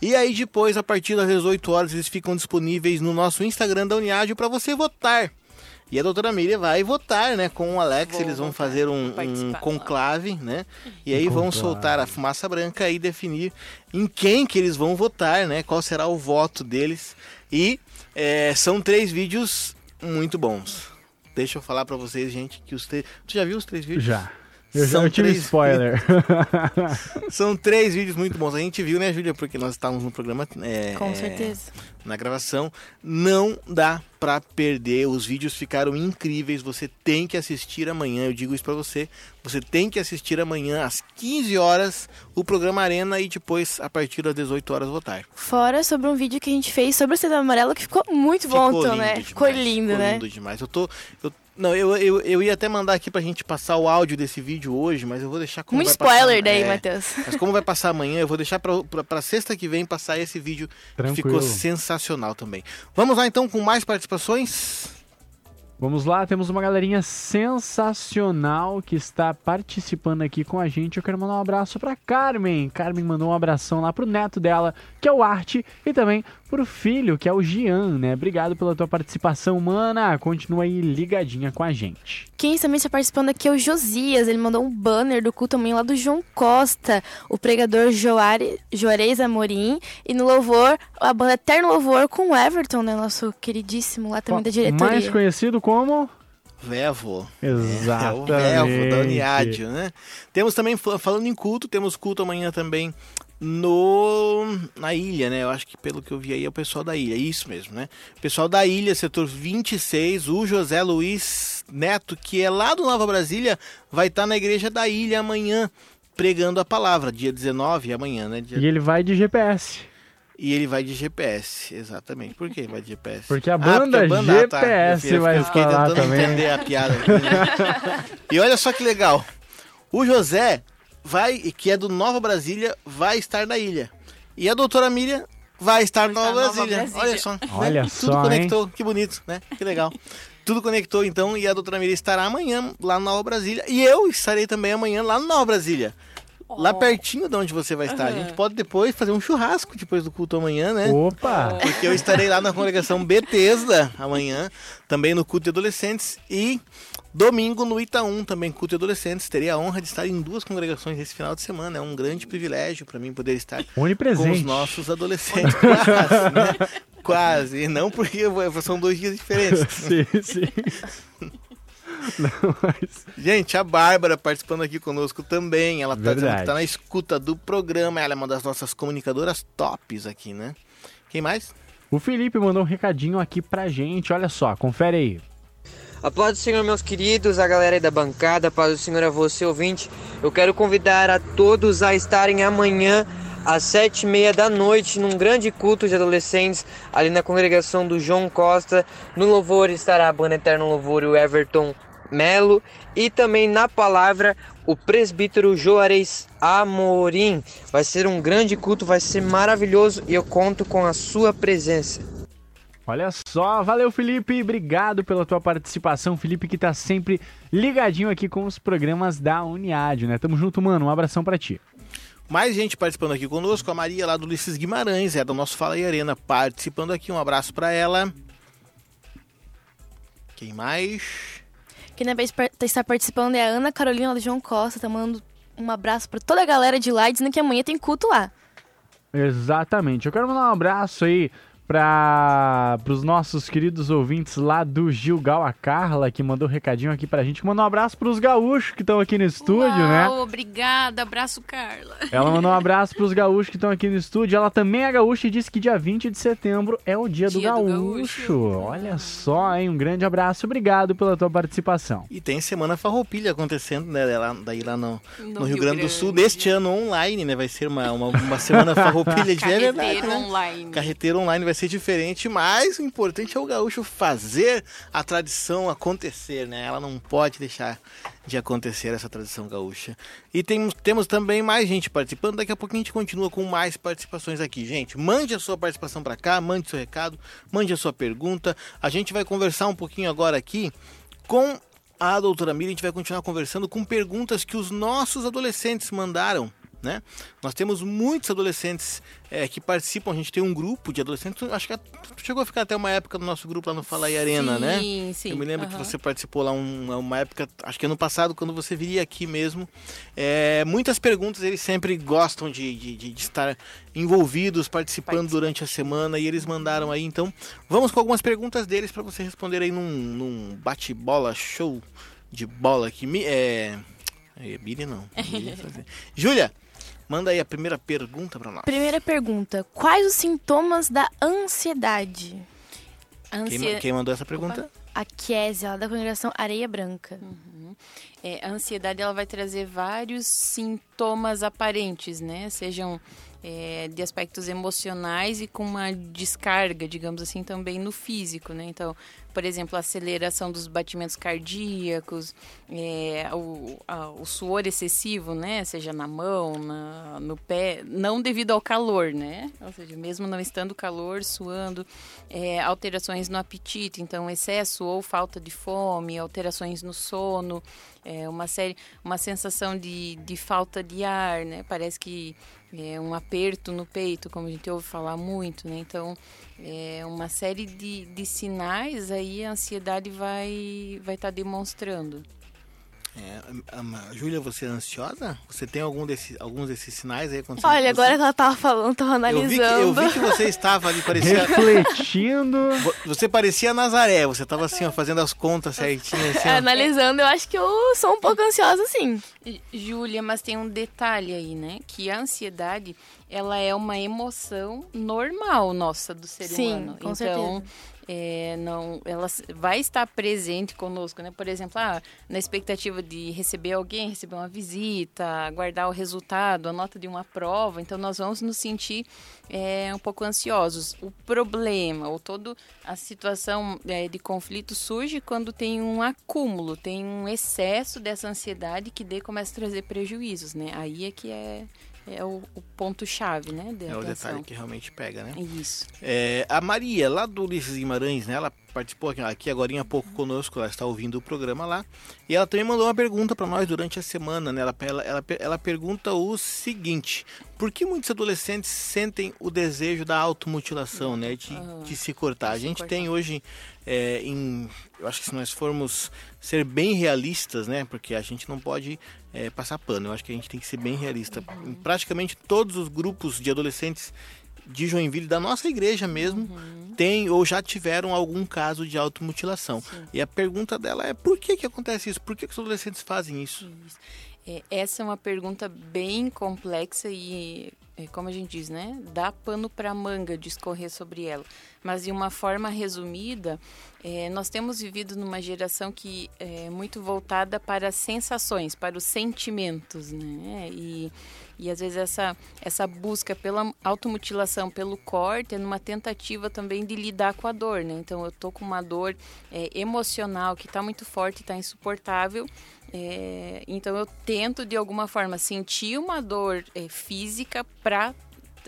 E aí depois, a partir das 18 horas, eles ficam disponíveis no nosso Instagram da Uniádio para você votar. E a doutora Miriam vai votar, né? Com o Alex, Vou eles vão votar, fazer um, um conclave, né? E aí vão soltar a fumaça branca e definir em quem que eles vão votar, né? Qual será o voto deles. E é, são três vídeos muito bons. Deixa eu falar para vocês, gente, que os três... Tu já viu os três vídeos? Já. Eu São já tive três... spoiler. (laughs) São três vídeos muito bons. A gente viu, né, Júlia? Porque nós estávamos no programa. É, Com certeza. Na gravação. Não dá pra perder. Os vídeos ficaram incríveis. Você tem que assistir amanhã. Eu digo isso pra você. Você tem que assistir amanhã, às 15 horas, o programa Arena e depois, a partir das 18 horas, votar. Fora sobre um vídeo que a gente fez sobre o Setembro Amarelo que ficou muito ficou bom, então, né? Demais. Ficou lindo, ficou né? lindo demais. Eu tô. Eu não, eu, eu, eu ia até mandar aqui pra gente passar o áudio desse vídeo hoje, mas eu vou deixar como Muito spoiler passar, daí, é, Matheus. (laughs) Mas como vai passar amanhã, eu vou deixar pra, pra, pra sexta que vem passar esse vídeo Tranquilo. que ficou sensacional também. Vamos lá então com mais participações? Vamos lá, temos uma galerinha sensacional que está participando aqui com a gente. Eu quero mandar um abraço para Carmen. Carmen mandou um abração lá pro neto dela, que é o Arte, e também pro filho, que é o Gian, né? Obrigado pela tua participação, mana. Continua aí ligadinha com a gente. Quem também está participando aqui é o Josias. Ele mandou um banner do culto também lá do João Costa, o pregador Joare, Juarez Amorim. E no louvor, a banda Eterno Louvor com o Everton, né? Nosso queridíssimo lá também da diretoria. Mais conhecido como... Vevo. Exatamente. É, o Vevo da Uniádio, né? Temos também, falando em culto, temos culto amanhã também no na ilha, né? Eu acho que pelo que eu vi aí é o pessoal da ilha, isso mesmo, né? Pessoal da ilha, setor 26, o José Luiz Neto, que é lá do Nova Brasília, vai estar tá na igreja da ilha amanhã pregando a palavra, dia 19, amanhã, né? Dia... E ele vai de GPS. E ele vai de GPS, exatamente. Por que vai de GPS? Porque a banda, ah, porque a banda GPS tá, vai eu fiquei tentando também. entender a piada. Aqui, né? (laughs) e olha só que legal. O José vai, que é do Nova Brasília, vai estar na ilha. E a doutora Miriam vai estar na Nova, Nova Brasília. Brasília. Olha só. Olha né? Tudo só, conectou. Que bonito, né? Que legal. Tudo conectou, então, e a doutora Miriam estará amanhã lá na Nova Brasília. E eu estarei também amanhã lá na Nova Brasília. Lá pertinho de onde você vai estar. A gente pode depois fazer um churrasco depois do culto amanhã, né? Opa! Porque eu estarei lá na congregação Betesda amanhã, também no culto de adolescentes. E domingo no Itaú, também culto de adolescentes. Terei a honra de estar em duas congregações esse final de semana. É um grande privilégio para mim poder estar com os nossos adolescentes. Quase, né? Quase. Não porque são dois dias diferentes. (laughs) Sim, sim. (laughs) Não, mas... Gente, a Bárbara participando aqui conosco também. Ela tá dizendo que tá na escuta do programa. Ela é uma das nossas comunicadoras tops aqui, né? Quem mais? O Felipe mandou um recadinho aqui pra gente. Olha só, confere aí. A paz do Senhor, meus queridos, a galera aí da bancada, a paz do Senhor a você, ouvinte. Eu quero convidar a todos a estarem amanhã às sete e meia da noite num grande culto de adolescentes ali na congregação do João Costa. No louvor estará a banda Eterno Louvor e o Everton Melo e também na palavra o presbítero Joares Amorim. Vai ser um grande culto, vai ser maravilhoso e eu conto com a sua presença. Olha só, valeu Felipe, obrigado pela tua participação, Felipe que tá sempre ligadinho aqui com os programas da Uniad, né? Tamo junto, mano, um abração pra ti. Mais gente participando aqui conosco, a Maria lá do Ulisses Guimarães, é do nosso Fala aí Arena, participando aqui. Um abraço pra ela. Quem mais? Quem na vez está participando é a Ana Carolina do João Costa, tá mandando um abraço pra toda a galera de lá, dizendo que amanhã tem culto lá. Exatamente. Eu quero mandar um abraço aí para os nossos queridos ouvintes lá do Gilgal, a Carla, que mandou um recadinho aqui pra gente. Mandou um abraço pros gaúchos que estão aqui no estúdio, né? Uau, Obrigada, abraço, Carla. Ela mandou um (laughs) abraço pros gaúchos que estão aqui no estúdio. Ela também é gaúcha e disse que dia 20 de setembro é o dia, do, Dia do gaúcho. gaúcho. Olha só, hein? Um grande abraço. Obrigado pela tua participação. E tem Semana Farroupilha acontecendo, né? Lá, daí lá no, no No Rio, Rio Grande do Sul, deste ano online, né? Vai ser uma, uma, uma Semana (laughs) Farroupilha de verdade, Carreteiro né? online. Carreteiro online vai ser diferente, mas o importante é o gaúcho fazer a tradição acontecer, né? Ela não pode deixar de acontecer essa tradição gaúcha. E temos, temos também mais gente participando. Daqui a pouco a gente continua com mais participações aqui, gente. Mande a sua participação para cá, mande seu recado, mande a sua pergunta. A gente vai conversar um pouquinho agora aqui com a doutora Miriam. A gente vai continuar conversando com perguntas que os nossos adolescentes mandaram. Né? Nós temos muitos adolescentes é, que participam, a gente tem um grupo de adolescentes, acho que chegou a ficar até uma época no nosso grupo lá no Fala aí Arena, né? Sim, sim. Eu me lembro que aham. você participou lá um- uma época, acho que ano passado, quando você viria aqui mesmo. É, muitas perguntas, eles sempre gostam de, de- de- estar envolvidos, participando Participa. durante a semana, e eles mandaram aí. Então, vamos com algumas perguntas deles para você responder aí num, num bate-bola show de bola aqui. Mi- É, é, Miriam não. (laughs) Júlia, manda aí a primeira pergunta para nós. Primeira pergunta: quais os sintomas da ansiedade? Ansia- Quem, quem mandou essa pergunta? A Késia, lá da congregação Areia Branca. É, a ansiedade ela vai trazer vários sintomas aparentes, né? Sejam é, de aspectos emocionais e com uma descarga, digamos assim, também no físico, né? Então, por exemplo, a aceleração dos batimentos cardíacos, é, o, a- o suor excessivo, né? Seja na mão, na- no pé, não devido ao calor, né? Ou seja, mesmo não estando calor, suando, é, alterações no apetite, então excesso ou falta de fome, alterações no sono, é, uma série, uma sensação de, de falta de ar, né? Parece que é um aperto no peito, como a gente ouve falar muito, né? Então, é uma série de, de sinais aí a ansiedade vai vai estar demonstrando. É, Júlia, você é ansiosa? Você tem algum desses, alguns desses sinais aí? você- Olha, você- agora que ela tava falando, tava eu vi, que, analisando. eu vi que você estava ali, parecia. Refletindo. (laughs) Você parecia Nazaré, você estava assim, ó, fazendo as contas certinho, assim. Analisando, eu acho que eu sou um pouco ansiosa, sim. Júlia, mas tem um detalhe aí, né? Que a ansiedade, ela é uma emoção normal nossa do ser Sim, humano. com então, certeza. É, não, ela vai estar presente conosco, né? Por exemplo, ah, na expectativa de receber alguém, receber uma visita, aguardar o resultado, a nota de uma prova. Então, nós vamos nos sentir é, um pouco ansiosos. O problema, ou toda a situação é, de conflito surge quando tem um acúmulo, tem um excesso dessa ansiedade que como começa a trazer prejuízos, né? Aí é que é, é o, o ponto-chave, né? é o detalhe que realmente pega, né? Isso. É, a Maria, lá do Ulisses Guimarães, né? Ela participou aqui, aqui agora há pouco conosco, ela está ouvindo o programa lá. E ela também mandou uma pergunta para nós durante a semana, né? Ela, ela, ela, ela, pergunta o seguinte: por que muitos adolescentes sentem o desejo da automutilação, né? De, uhum. de se cortar? A gente tem hoje, é, em, eu acho que se nós formos ser bem realistas, né? Porque a gente não pode é, passar pano, eu acho que a gente tem que ser bem realista. Em praticamente todos os grupos de adolescentes de Joinville, da nossa igreja mesmo, uhum. tem ou já tiveram algum caso de automutilação. Sim. E a pergunta dela é por que, que acontece isso? Por que, que os adolescentes fazem isso? isso. É, essa é uma pergunta bem complexa e, é, como a gente diz, né? Dá pano para manga discorrer sobre ela. Mas de uma forma resumida, é, nós temos vivido numa geração que é muito voltada para as sensações, para os sentimentos, né? E e às vezes essa, essa busca pela automutilação, pelo corte, é numa tentativa também de lidar com a dor, né? Então eu tô com uma dor é, emocional que está muito forte, está insuportável. É, então eu tento de alguma forma sentir uma dor é, física para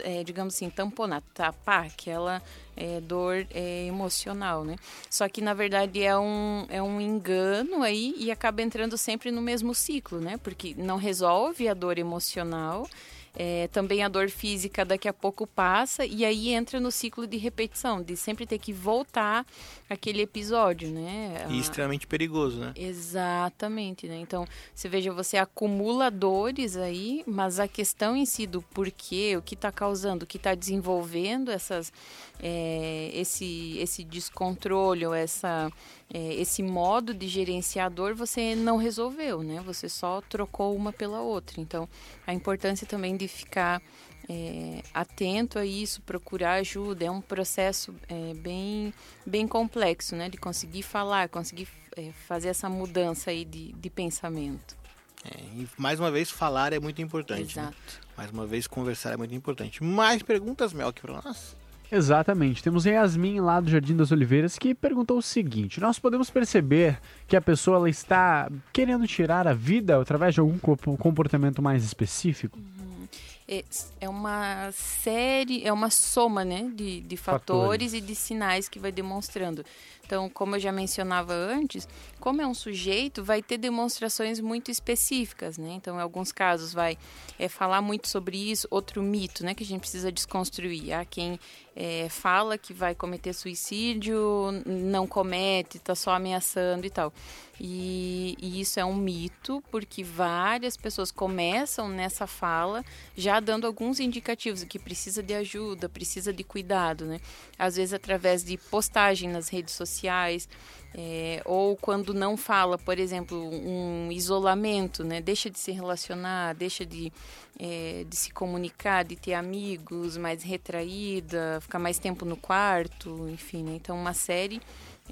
é, digamos assim, tamponar, tapar aquela é, dor é, emocional, né? Só que na verdade é um, é um engano aí e acaba entrando sempre no mesmo ciclo, né? Porque não resolve a dor emocional é, também a dor física daqui a pouco passa e aí entra no ciclo de repetição, de sempre ter que voltar aquele episódio, né? E extremamente perigoso, né? Exatamente, né? Então, você veja, você acumula dores aí, mas a questão em si do porquê, o que está causando, o que está desenvolvendo essas, é, esse, esse descontrole ou essa é, esse modo de gerenciador você não resolveu, né? Você só trocou uma pela outra. Então, a importância também de ficar é, atento a isso, procurar ajuda, é um processo é, bem, bem complexo, né? De conseguir falar, conseguir é, fazer essa mudança aí de, de pensamento. É, e mais uma vez, falar é muito importante. Né? Exato. Né? Mais uma vez, conversar é muito importante. Mais perguntas, Mel, aqui para nós? Exatamente. Temos Yasmin lá do Jardim das Oliveiras que perguntou o seguinte: Nós podemos perceber que a pessoa ela está querendo tirar a vida através de algum comportamento mais específico? Uhum. É, é uma série, é uma soma né, de, de fatores, fatores e de sinais que vai demonstrando. Então, como eu já mencionava antes, como é um sujeito, vai ter demonstrações muito específicas, né? Então, em alguns casos, vai é, falar muito sobre isso. Outro mito, né, que a gente precisa desconstruir. Há quem é, fala que vai cometer suicídio, não comete, está só ameaçando e tal. E, e, isso é um mito, porque várias pessoas começam nessa fala já dando alguns indicativos que precisa de ajuda, precisa de cuidado, né? Às vezes através de postagem nas redes sociais sociais, é, ou quando não fala, por exemplo, um isolamento, né? deixa de se relacionar, deixa de, é, de se comunicar, de ter amigos, mais retraída, ficar mais tempo no quarto, enfim. Né? Então, uma série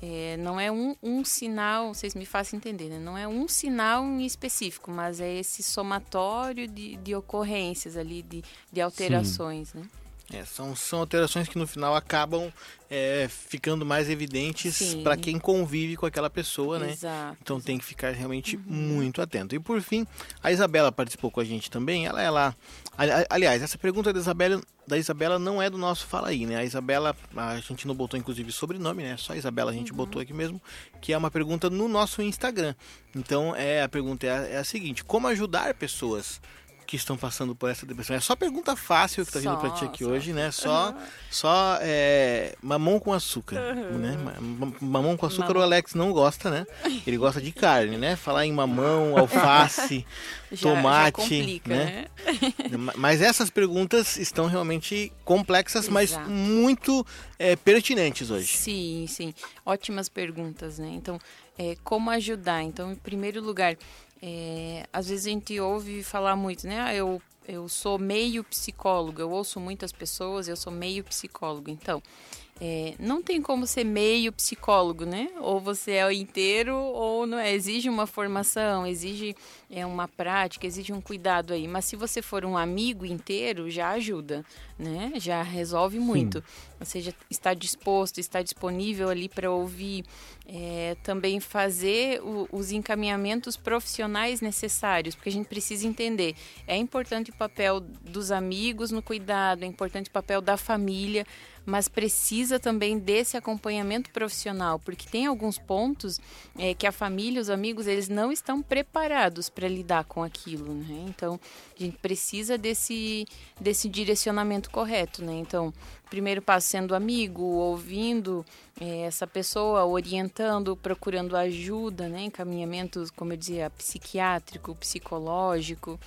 é, não é um, um sinal, vocês me fazem entender, né? não é um sinal em específico, mas é esse somatório de, de ocorrências ali, de, de alterações. Sim. Né? É, são, são alterações que no final acabam é, ficando mais evidentes para quem convive com aquela pessoa, né? Exato, então tem que ficar realmente uhum. muito atento. E por fim, a Isabela participou com a gente também. Ela é lá. Aliás, essa pergunta da Isabela, da Isabela não é do nosso Fala aí, né? A Isabela, a gente não botou inclusive sobrenome, né? Só a Isabela a gente uhum. botou aqui mesmo, que é uma pergunta no nosso Instagram. Então, é a pergunta é a, é a seguinte: como ajudar pessoas que estão passando por essa depressão. É só pergunta fácil que tá vindo para ti aqui só. hoje, né? Só, uhum. só é, mamão com açúcar, uhum. né? Mamão com açúcar mamão. o Alex não gosta, né? Ele gosta de carne, né? Falar em mamão, (laughs) alface, já, tomate, já complica, né? né? Mas essas perguntas estão realmente complexas, Exato. mas muito é, pertinentes hoje. Sim, sim. Ótimas perguntas, né? Então, é, como ajudar? Então, em primeiro lugar, é, às vezes a gente ouve falar muito, né? Ah, eu, eu sou meio psicólogo, eu ouço muitas pessoas, eu sou meio psicólogo. Então, é, não tem como ser meio psicólogo, né? Ou você é o inteiro ou não é. Exige uma formação, exige é, uma prática, exige um cuidado aí. Mas se você for um amigo inteiro, já ajuda, né? Já resolve muito. Sim. Ou seja, está disposto, está disponível ali para ouvir, é, também fazer o, os encaminhamentos profissionais necessários, porque a gente precisa entender. É importante o papel dos amigos no cuidado, é importante o papel da família mas precisa também desse acompanhamento profissional, porque tem alguns pontos é, que a família, os amigos, eles não estão preparados para lidar com aquilo, né? Então, a gente precisa desse, desse direcionamento correto, né? Então, primeiro passo sendo amigo, ouvindo é, essa pessoa, orientando, procurando ajuda, né? Encaminhamentos, como eu dizia, psiquiátrico, psicológico,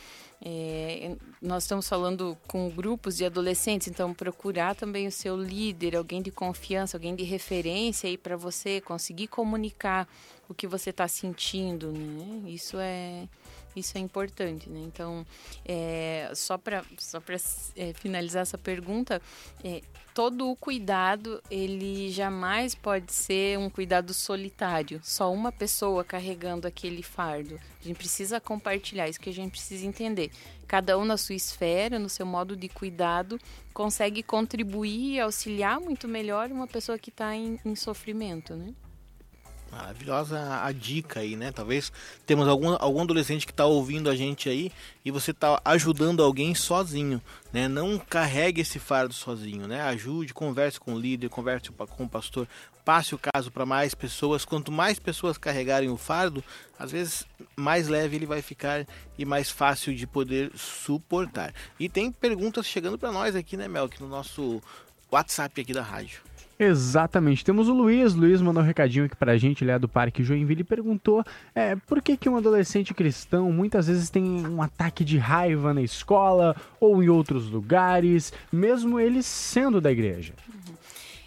é, nós estamos falando com grupos de adolescentes, então procurar também o seu líder, alguém de confiança, alguém de referência aí para você conseguir comunicar o que você está sentindo, né? Isso é isso é importante, né? Então, é, só para só é, finalizar essa pergunta, é, todo o cuidado ele jamais pode ser um cuidado solitário, só uma pessoa carregando aquele fardo. A gente precisa compartilhar isso que a gente precisa entender. Cada um na sua esfera, no seu modo de cuidado, consegue contribuir e auxiliar muito melhor uma pessoa que está em, em sofrimento, né? Maravilhosa a dica aí, né? Talvez temos algum, algum adolescente que está ouvindo a gente aí e você está ajudando alguém sozinho, né? Não carregue esse fardo sozinho, né? Ajude, converse com o líder, converse com o pastor, passe o caso para mais pessoas. Quanto mais pessoas carregarem o fardo, às vezes mais leve ele vai ficar e mais fácil de poder suportar. E tem perguntas chegando para nós aqui, né, Mel, no nosso WhatsApp aqui da rádio. Exatamente. Temos o Luiz. Luiz mandou um recadinho aqui pra gente, ele é do Parque Joinville, e perguntou é, por que, que um adolescente cristão muitas vezes tem um ataque de raiva na escola ou em outros lugares, mesmo ele sendo da igreja. Uhum.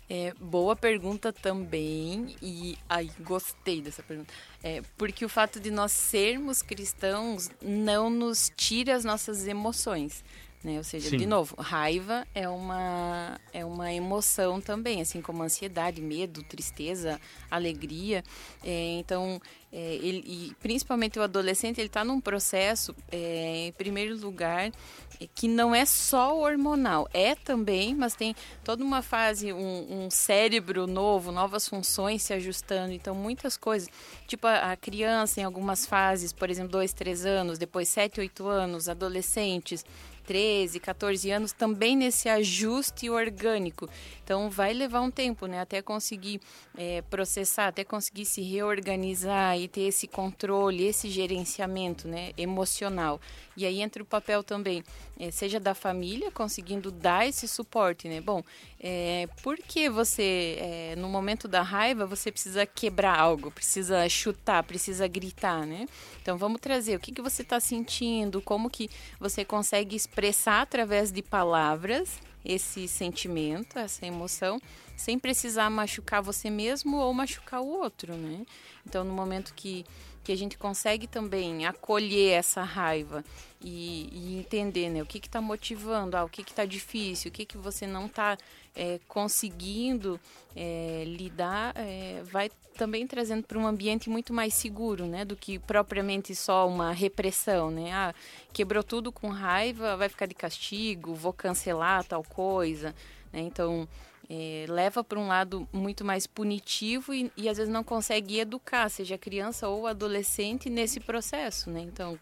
É, boa pergunta também, e aí gostei dessa pergunta. É, porque o fato de nós sermos cristãos não nos tira as nossas emoções. Né? Ou seja, Sim. de novo, raiva é uma, é uma emoção também, assim como ansiedade, medo, tristeza, alegria. É, então, é, ele, e principalmente o adolescente, ele está num processo, é, em primeiro lugar, é, que não é só hormonal, é também, mas tem toda uma fase, um, um, cérebro novo, novas funções se ajustando, então muitas coisas, tipo a, a criança em algumas fases, por exemplo, dois, três anos, depois sete, oito anos, adolescentes, 13, 14 anos, também nesse ajuste orgânico. Então, vai levar um tempo, né? Até conseguir é, processar, até conseguir se reorganizar e ter esse controle, esse gerenciamento né, emocional. E aí entra o papel também, é, seja da família, conseguindo dar esse suporte, né? Bom, é, por que você, é, no momento da raiva, você precisa quebrar algo, precisa chutar, precisa gritar, né? Então, vamos trazer o que, que você está sentindo, como que você consegue expressar através de palavras esse sentimento, essa emoção, sem precisar machucar você mesmo ou machucar o outro, né? Então, no momento que, que a gente consegue também acolher essa raiva e, e entender, né, o que está motivando, ah, o que está difícil, o que, que você não está é, conseguindo é, lidar, é, vai também trazendo para um ambiente muito mais seguro, né, do que propriamente só uma repressão, né? Ah, quebrou tudo com raiva, vai ficar de castigo, vou cancelar tal coisa, né? Então é, leva para um lado muito mais punitivo e, e, às vezes não consegue educar, seja criança ou adolescente, nesse processo, né? Então,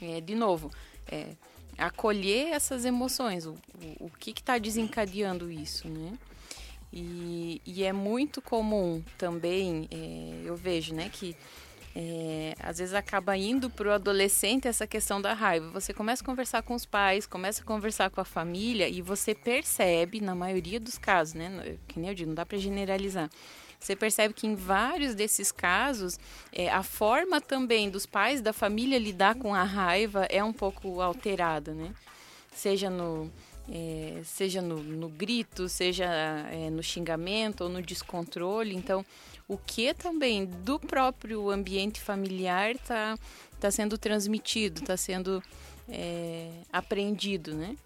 é, de novo, é, acolher essas emoções, o, o, que está desencadeando isso, né? E, e, é muito comum também, é, eu vejo, né, que é, às vezes acaba indo para o adolescente essa questão da raiva. Você começa a conversar com os pais, começa a conversar com a família e você percebe, na maioria dos casos, né, que nem eu digo, não dá para generalizar, você percebe que em vários desses casos, é, a forma também dos pais da família lidar com a raiva é um pouco alterada, né? Seja no, é, seja no, no, grito, seja é, no xingamento ou no descontrole. Então, o que também do próprio ambiente familiar está tá sendo transmitido, está sendo é, aprendido, né?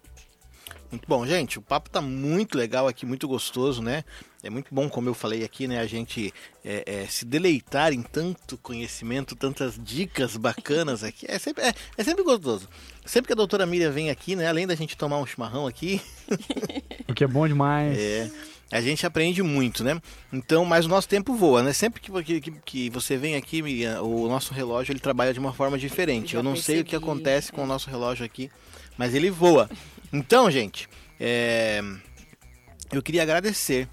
Muito bom, gente. O papo tá muito legal aqui, muito gostoso, né? É muito bom, como eu falei aqui, né? A gente é, é, se deleitar em tanto conhecimento, tantas dicas bacanas aqui. É sempre, é, é sempre gostoso. Sempre que a doutora Miriam vem aqui, né? Além da gente tomar um chimarrão aqui. o que é bom demais. É. A gente aprende muito, né? Então, mas o nosso tempo voa, né? Sempre que, que, que você vem aqui, Miriam, o nosso relógio ele trabalha de uma forma diferente. Eu não percebi, sei o que acontece com o nosso relógio aqui, mas ele voa. Então, gente, é... eu queria agradecer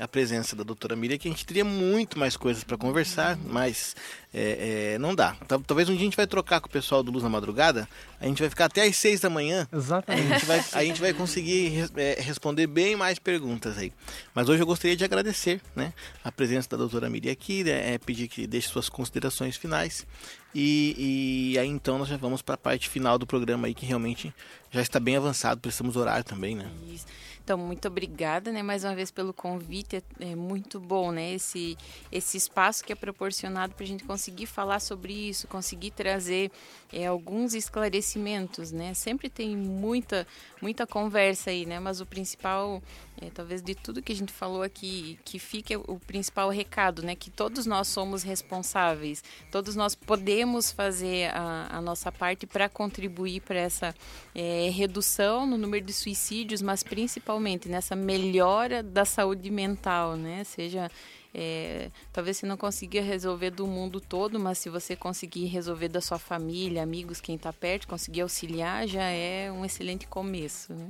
a presença da doutora Miriam, que a gente teria muito mais coisas para conversar, mas é, é, não dá. Talvez um dia a gente vai trocar com o pessoal do Luz na Madrugada, a gente vai ficar até às seis da manhã. Exatamente. A gente vai, a gente vai conseguir é, responder bem mais perguntas aí. Mas hoje eu gostaria de agradecer né, a presença da doutora Miriam aqui, né, é, pedir que deixe suas considerações finais. E, e aí então nós já vamos para a parte final do programa aí, que realmente já está bem avançado, precisamos orar também, né? Isso. Então, muito obrigada, né, mais uma vez pelo convite. É, é muito bom, né, esse, esse espaço que é proporcionado para a gente conseguir falar sobre isso, conseguir trazer é, alguns esclarecimentos, né. Sempre tem muita, muita conversa aí, né, mas o principal, é, talvez de tudo que a gente falou aqui, que fique o principal recado, né, que todos nós somos responsáveis, todos nós podemos fazer a, a nossa parte para contribuir para essa é, redução no número de suicídios, mas principalmente nessa melhora da saúde mental, né? Seja é, talvez você não consiga resolver do mundo todo, mas se você conseguir resolver da sua família, amigos, quem está perto, conseguir auxiliar, já é um excelente começo, né?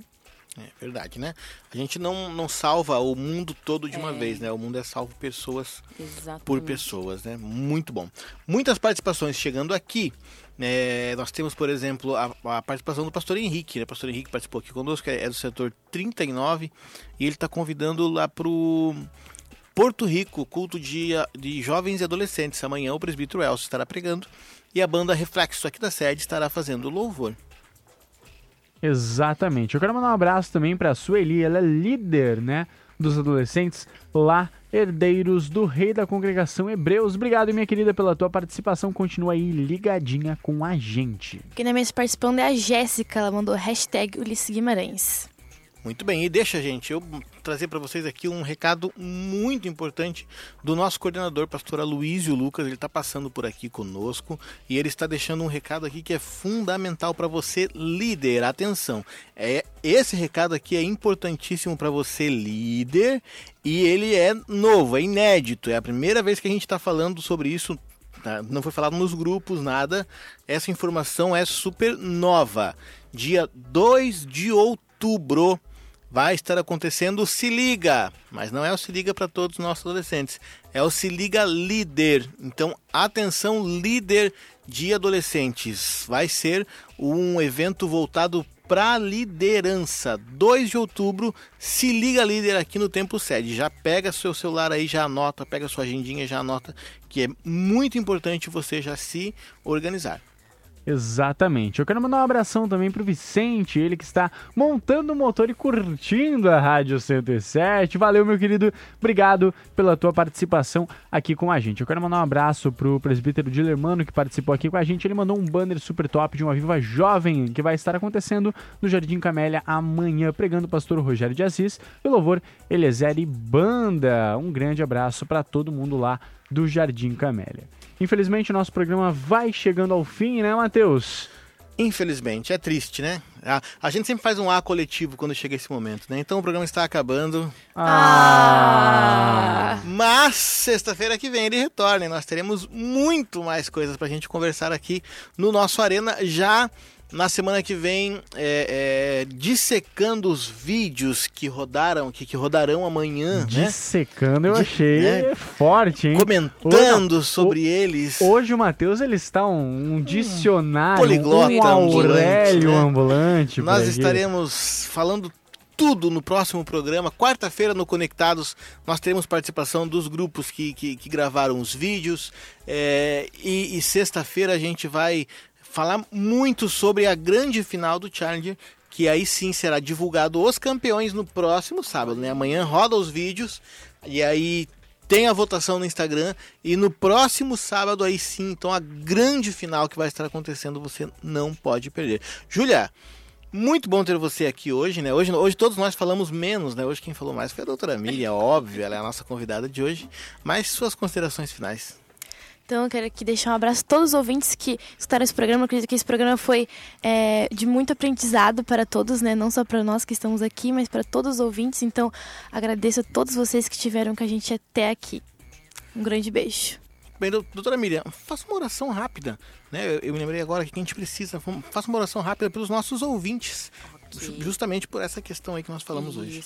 É verdade, né? A gente não, não salva o mundo todo de uma é. vez, né? O mundo é salvo pessoas Exatamente. por pessoas, né? Muito bom. Muitas participações chegando aqui. É, nós temos, por exemplo, a, a, participação do pastor Henrique. Né? O pastor Henrique participou aqui conosco, é do setor 39, e ele está convidando lá para o Porto Rico, culto de, de jovens e adolescentes. Amanhã o presbítero Elcio estará pregando e a banda Reflexo aqui da sede estará fazendo louvor. Exatamente. Eu quero mandar um abraço também para a Sueli, ela é líder, né, dos adolescentes lá herdeiros do rei da congregação Hebreus. Obrigado, minha querida, pela tua participação. Continua aí ligadinha com a gente. Quem também está participando é a Jéssica. Ela mandou hashtag Ulisses Guimarães. Muito bem, e deixa, gente, eu trazer para vocês aqui um recado muito importante do nosso coordenador, pastor Aloysio Lucas. Ele está passando por aqui conosco e ele está deixando um recado aqui que é fundamental para você, líder. Atenção, é esse recado aqui é importantíssimo para você, líder, e ele é novo, é inédito. É a primeira vez que a gente está falando sobre isso tá? não foi falado nos grupos, nada. Essa informação é super nova. Dia 2 de outubro vai estar acontecendo o Se Liga, mas não é o Se Liga para todos os nossos adolescentes, é o Se Liga Líder. Então, atenção, líder de adolescentes. Vai ser um evento voltado para liderança. 2 de outubro, se liga líder aqui no Tempo Sede. Já pega seu celular aí, já anota, pega sua agendinha, já anota, que é muito importante você já se organizar. Exatamente. Eu quero mandar um abração também pro Vicente, ele que está montando o motor e curtindo a Rádio 107. Valeu, meu querido. Obrigado pela tua participação aqui com a gente. Eu quero mandar um abraço pro presbítero Dilermano que participou aqui com a gente. Ele mandou um banner super top de uma viva jovem que vai estar acontecendo no Jardim Camélia amanhã, pregando o pastor Rogério de Assis e louvor Eliezer e Banda. Um grande abraço para todo mundo lá do Jardim Camélia. Infelizmente, o nosso programa vai chegando ao fim, né, Matheus? Infelizmente, é triste, né? A, a, gente sempre faz um A coletivo quando chega esse momento, né? Então o programa está acabando. Ah! Mas sexta-feira que vem ele retorna e nós teremos muito mais coisas para a gente conversar aqui no nosso Arena já na semana que vem, é, é, dissecando os vídeos que rodaram, que, que rodarão amanhã. Né? Dissecando, né? eu achei né? forte, hein? Comentando hoje, sobre o, eles. Hoje o Matheus ele está um, um dicionário, Poliglota um Aurélio ambulante. Né? ambulante Nós estaremos falando tudo no próximo programa. Quarta-feira no Conectados nós teremos participação dos grupos que, que, que gravaram os vídeos. É, e, e sexta-feira a gente vai falar muito sobre a grande final do Challenger, que aí sim será divulgado os campeões no próximo sábado, né? Amanhã roda os vídeos e aí tem a votação no Instagram e no próximo sábado aí sim, então a grande final que vai estar acontecendo você não pode perder. Júlia, Muito bom ter você aqui hoje, né? Hoje, hoje todos nós falamos menos, né? Hoje quem falou mais foi a doutora Miriam, óbvio, ela é a nossa convidada de hoje. Mas suas considerações finais. Então, eu quero aqui deixar um abraço a todos os ouvintes que escutaram esse programa. Eu acredito que esse programa foi é, de muito aprendizado para todos, né? Não só para nós que estamos aqui, mas para todos os ouvintes. Então, agradeço a todos vocês que tiveram com a gente até aqui. Um grande beijo. Bem, doutora Miriam, faça uma oração rápida. Né? Eu, me lembrei agora que a gente precisa. Faça uma oração rápida pelos nossos ouvintes. Okay. Justamente por essa questão aí que nós falamos Isso. hoje.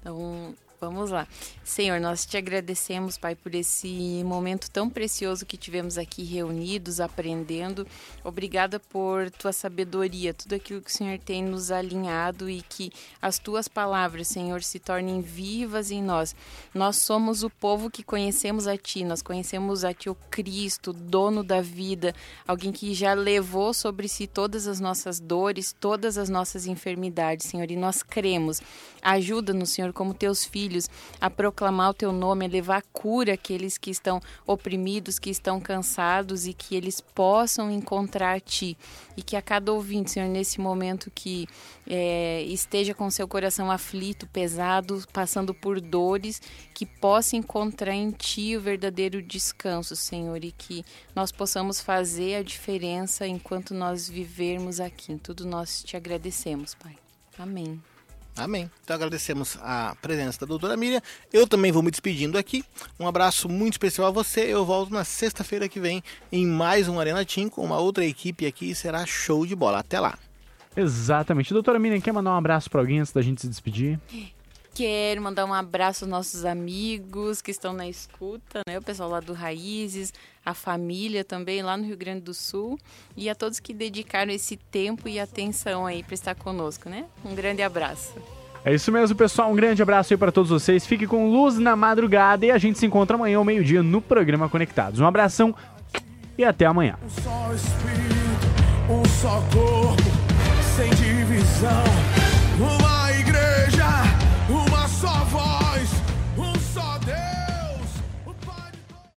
Então, Vamos lá. Senhor, nós te agradecemos, Pai, por esse momento tão precioso que tivemos aqui reunidos, aprendendo. Obrigada por tua sabedoria, tudo aquilo que o Senhor tem nos alinhado e que as tuas palavras, Senhor, se tornem vivas em nós. Nós somos o povo que conhecemos a Ti, nós conhecemos a Ti, o Cristo, dono da vida, alguém que já levou sobre si todas as nossas dores, todas as nossas enfermidades, Senhor, e nós cremos. Ajuda-nos, Senhor, como teus filhos filhos a proclamar o teu nome, a levar cura àqueles que estão oprimidos, que estão cansados e que eles possam encontrar ti. E que a cada ouvinte, Senhor, nesse momento que é, esteja com seu coração aflito, pesado, passando por dores, que possa encontrar em ti o verdadeiro descanso, Senhor, e que nós possamos fazer a diferença enquanto nós vivermos aqui. Em tudo nós te agradecemos, Pai. Amém. Amém. Então agradecemos a presença da doutora Miriam. Eu também vou me despedindo aqui. Um abraço muito especial a você. Eu volto na sexta-feira que vem em mais um Arena Team com uma outra equipe aqui. Será show de bola. Até lá. Exatamente. Doutora Miriam, quer mandar um abraço para alguém antes da gente se despedir? Quero mandar um abraço aos nossos amigos que estão na escuta, né? O pessoal lá do Raízes, a família também lá no Rio Grande do Sul e a todos que dedicaram esse tempo e atenção aí para estar conosco, né? Um grande abraço. É isso mesmo, pessoal. Um grande abraço aí para todos vocês. Fique com luz na madrugada e a gente se encontra amanhã ao meio-dia no programa Conectados. Um abração e até amanhã. Um só espírito, um só corpo, sem divisão. Uma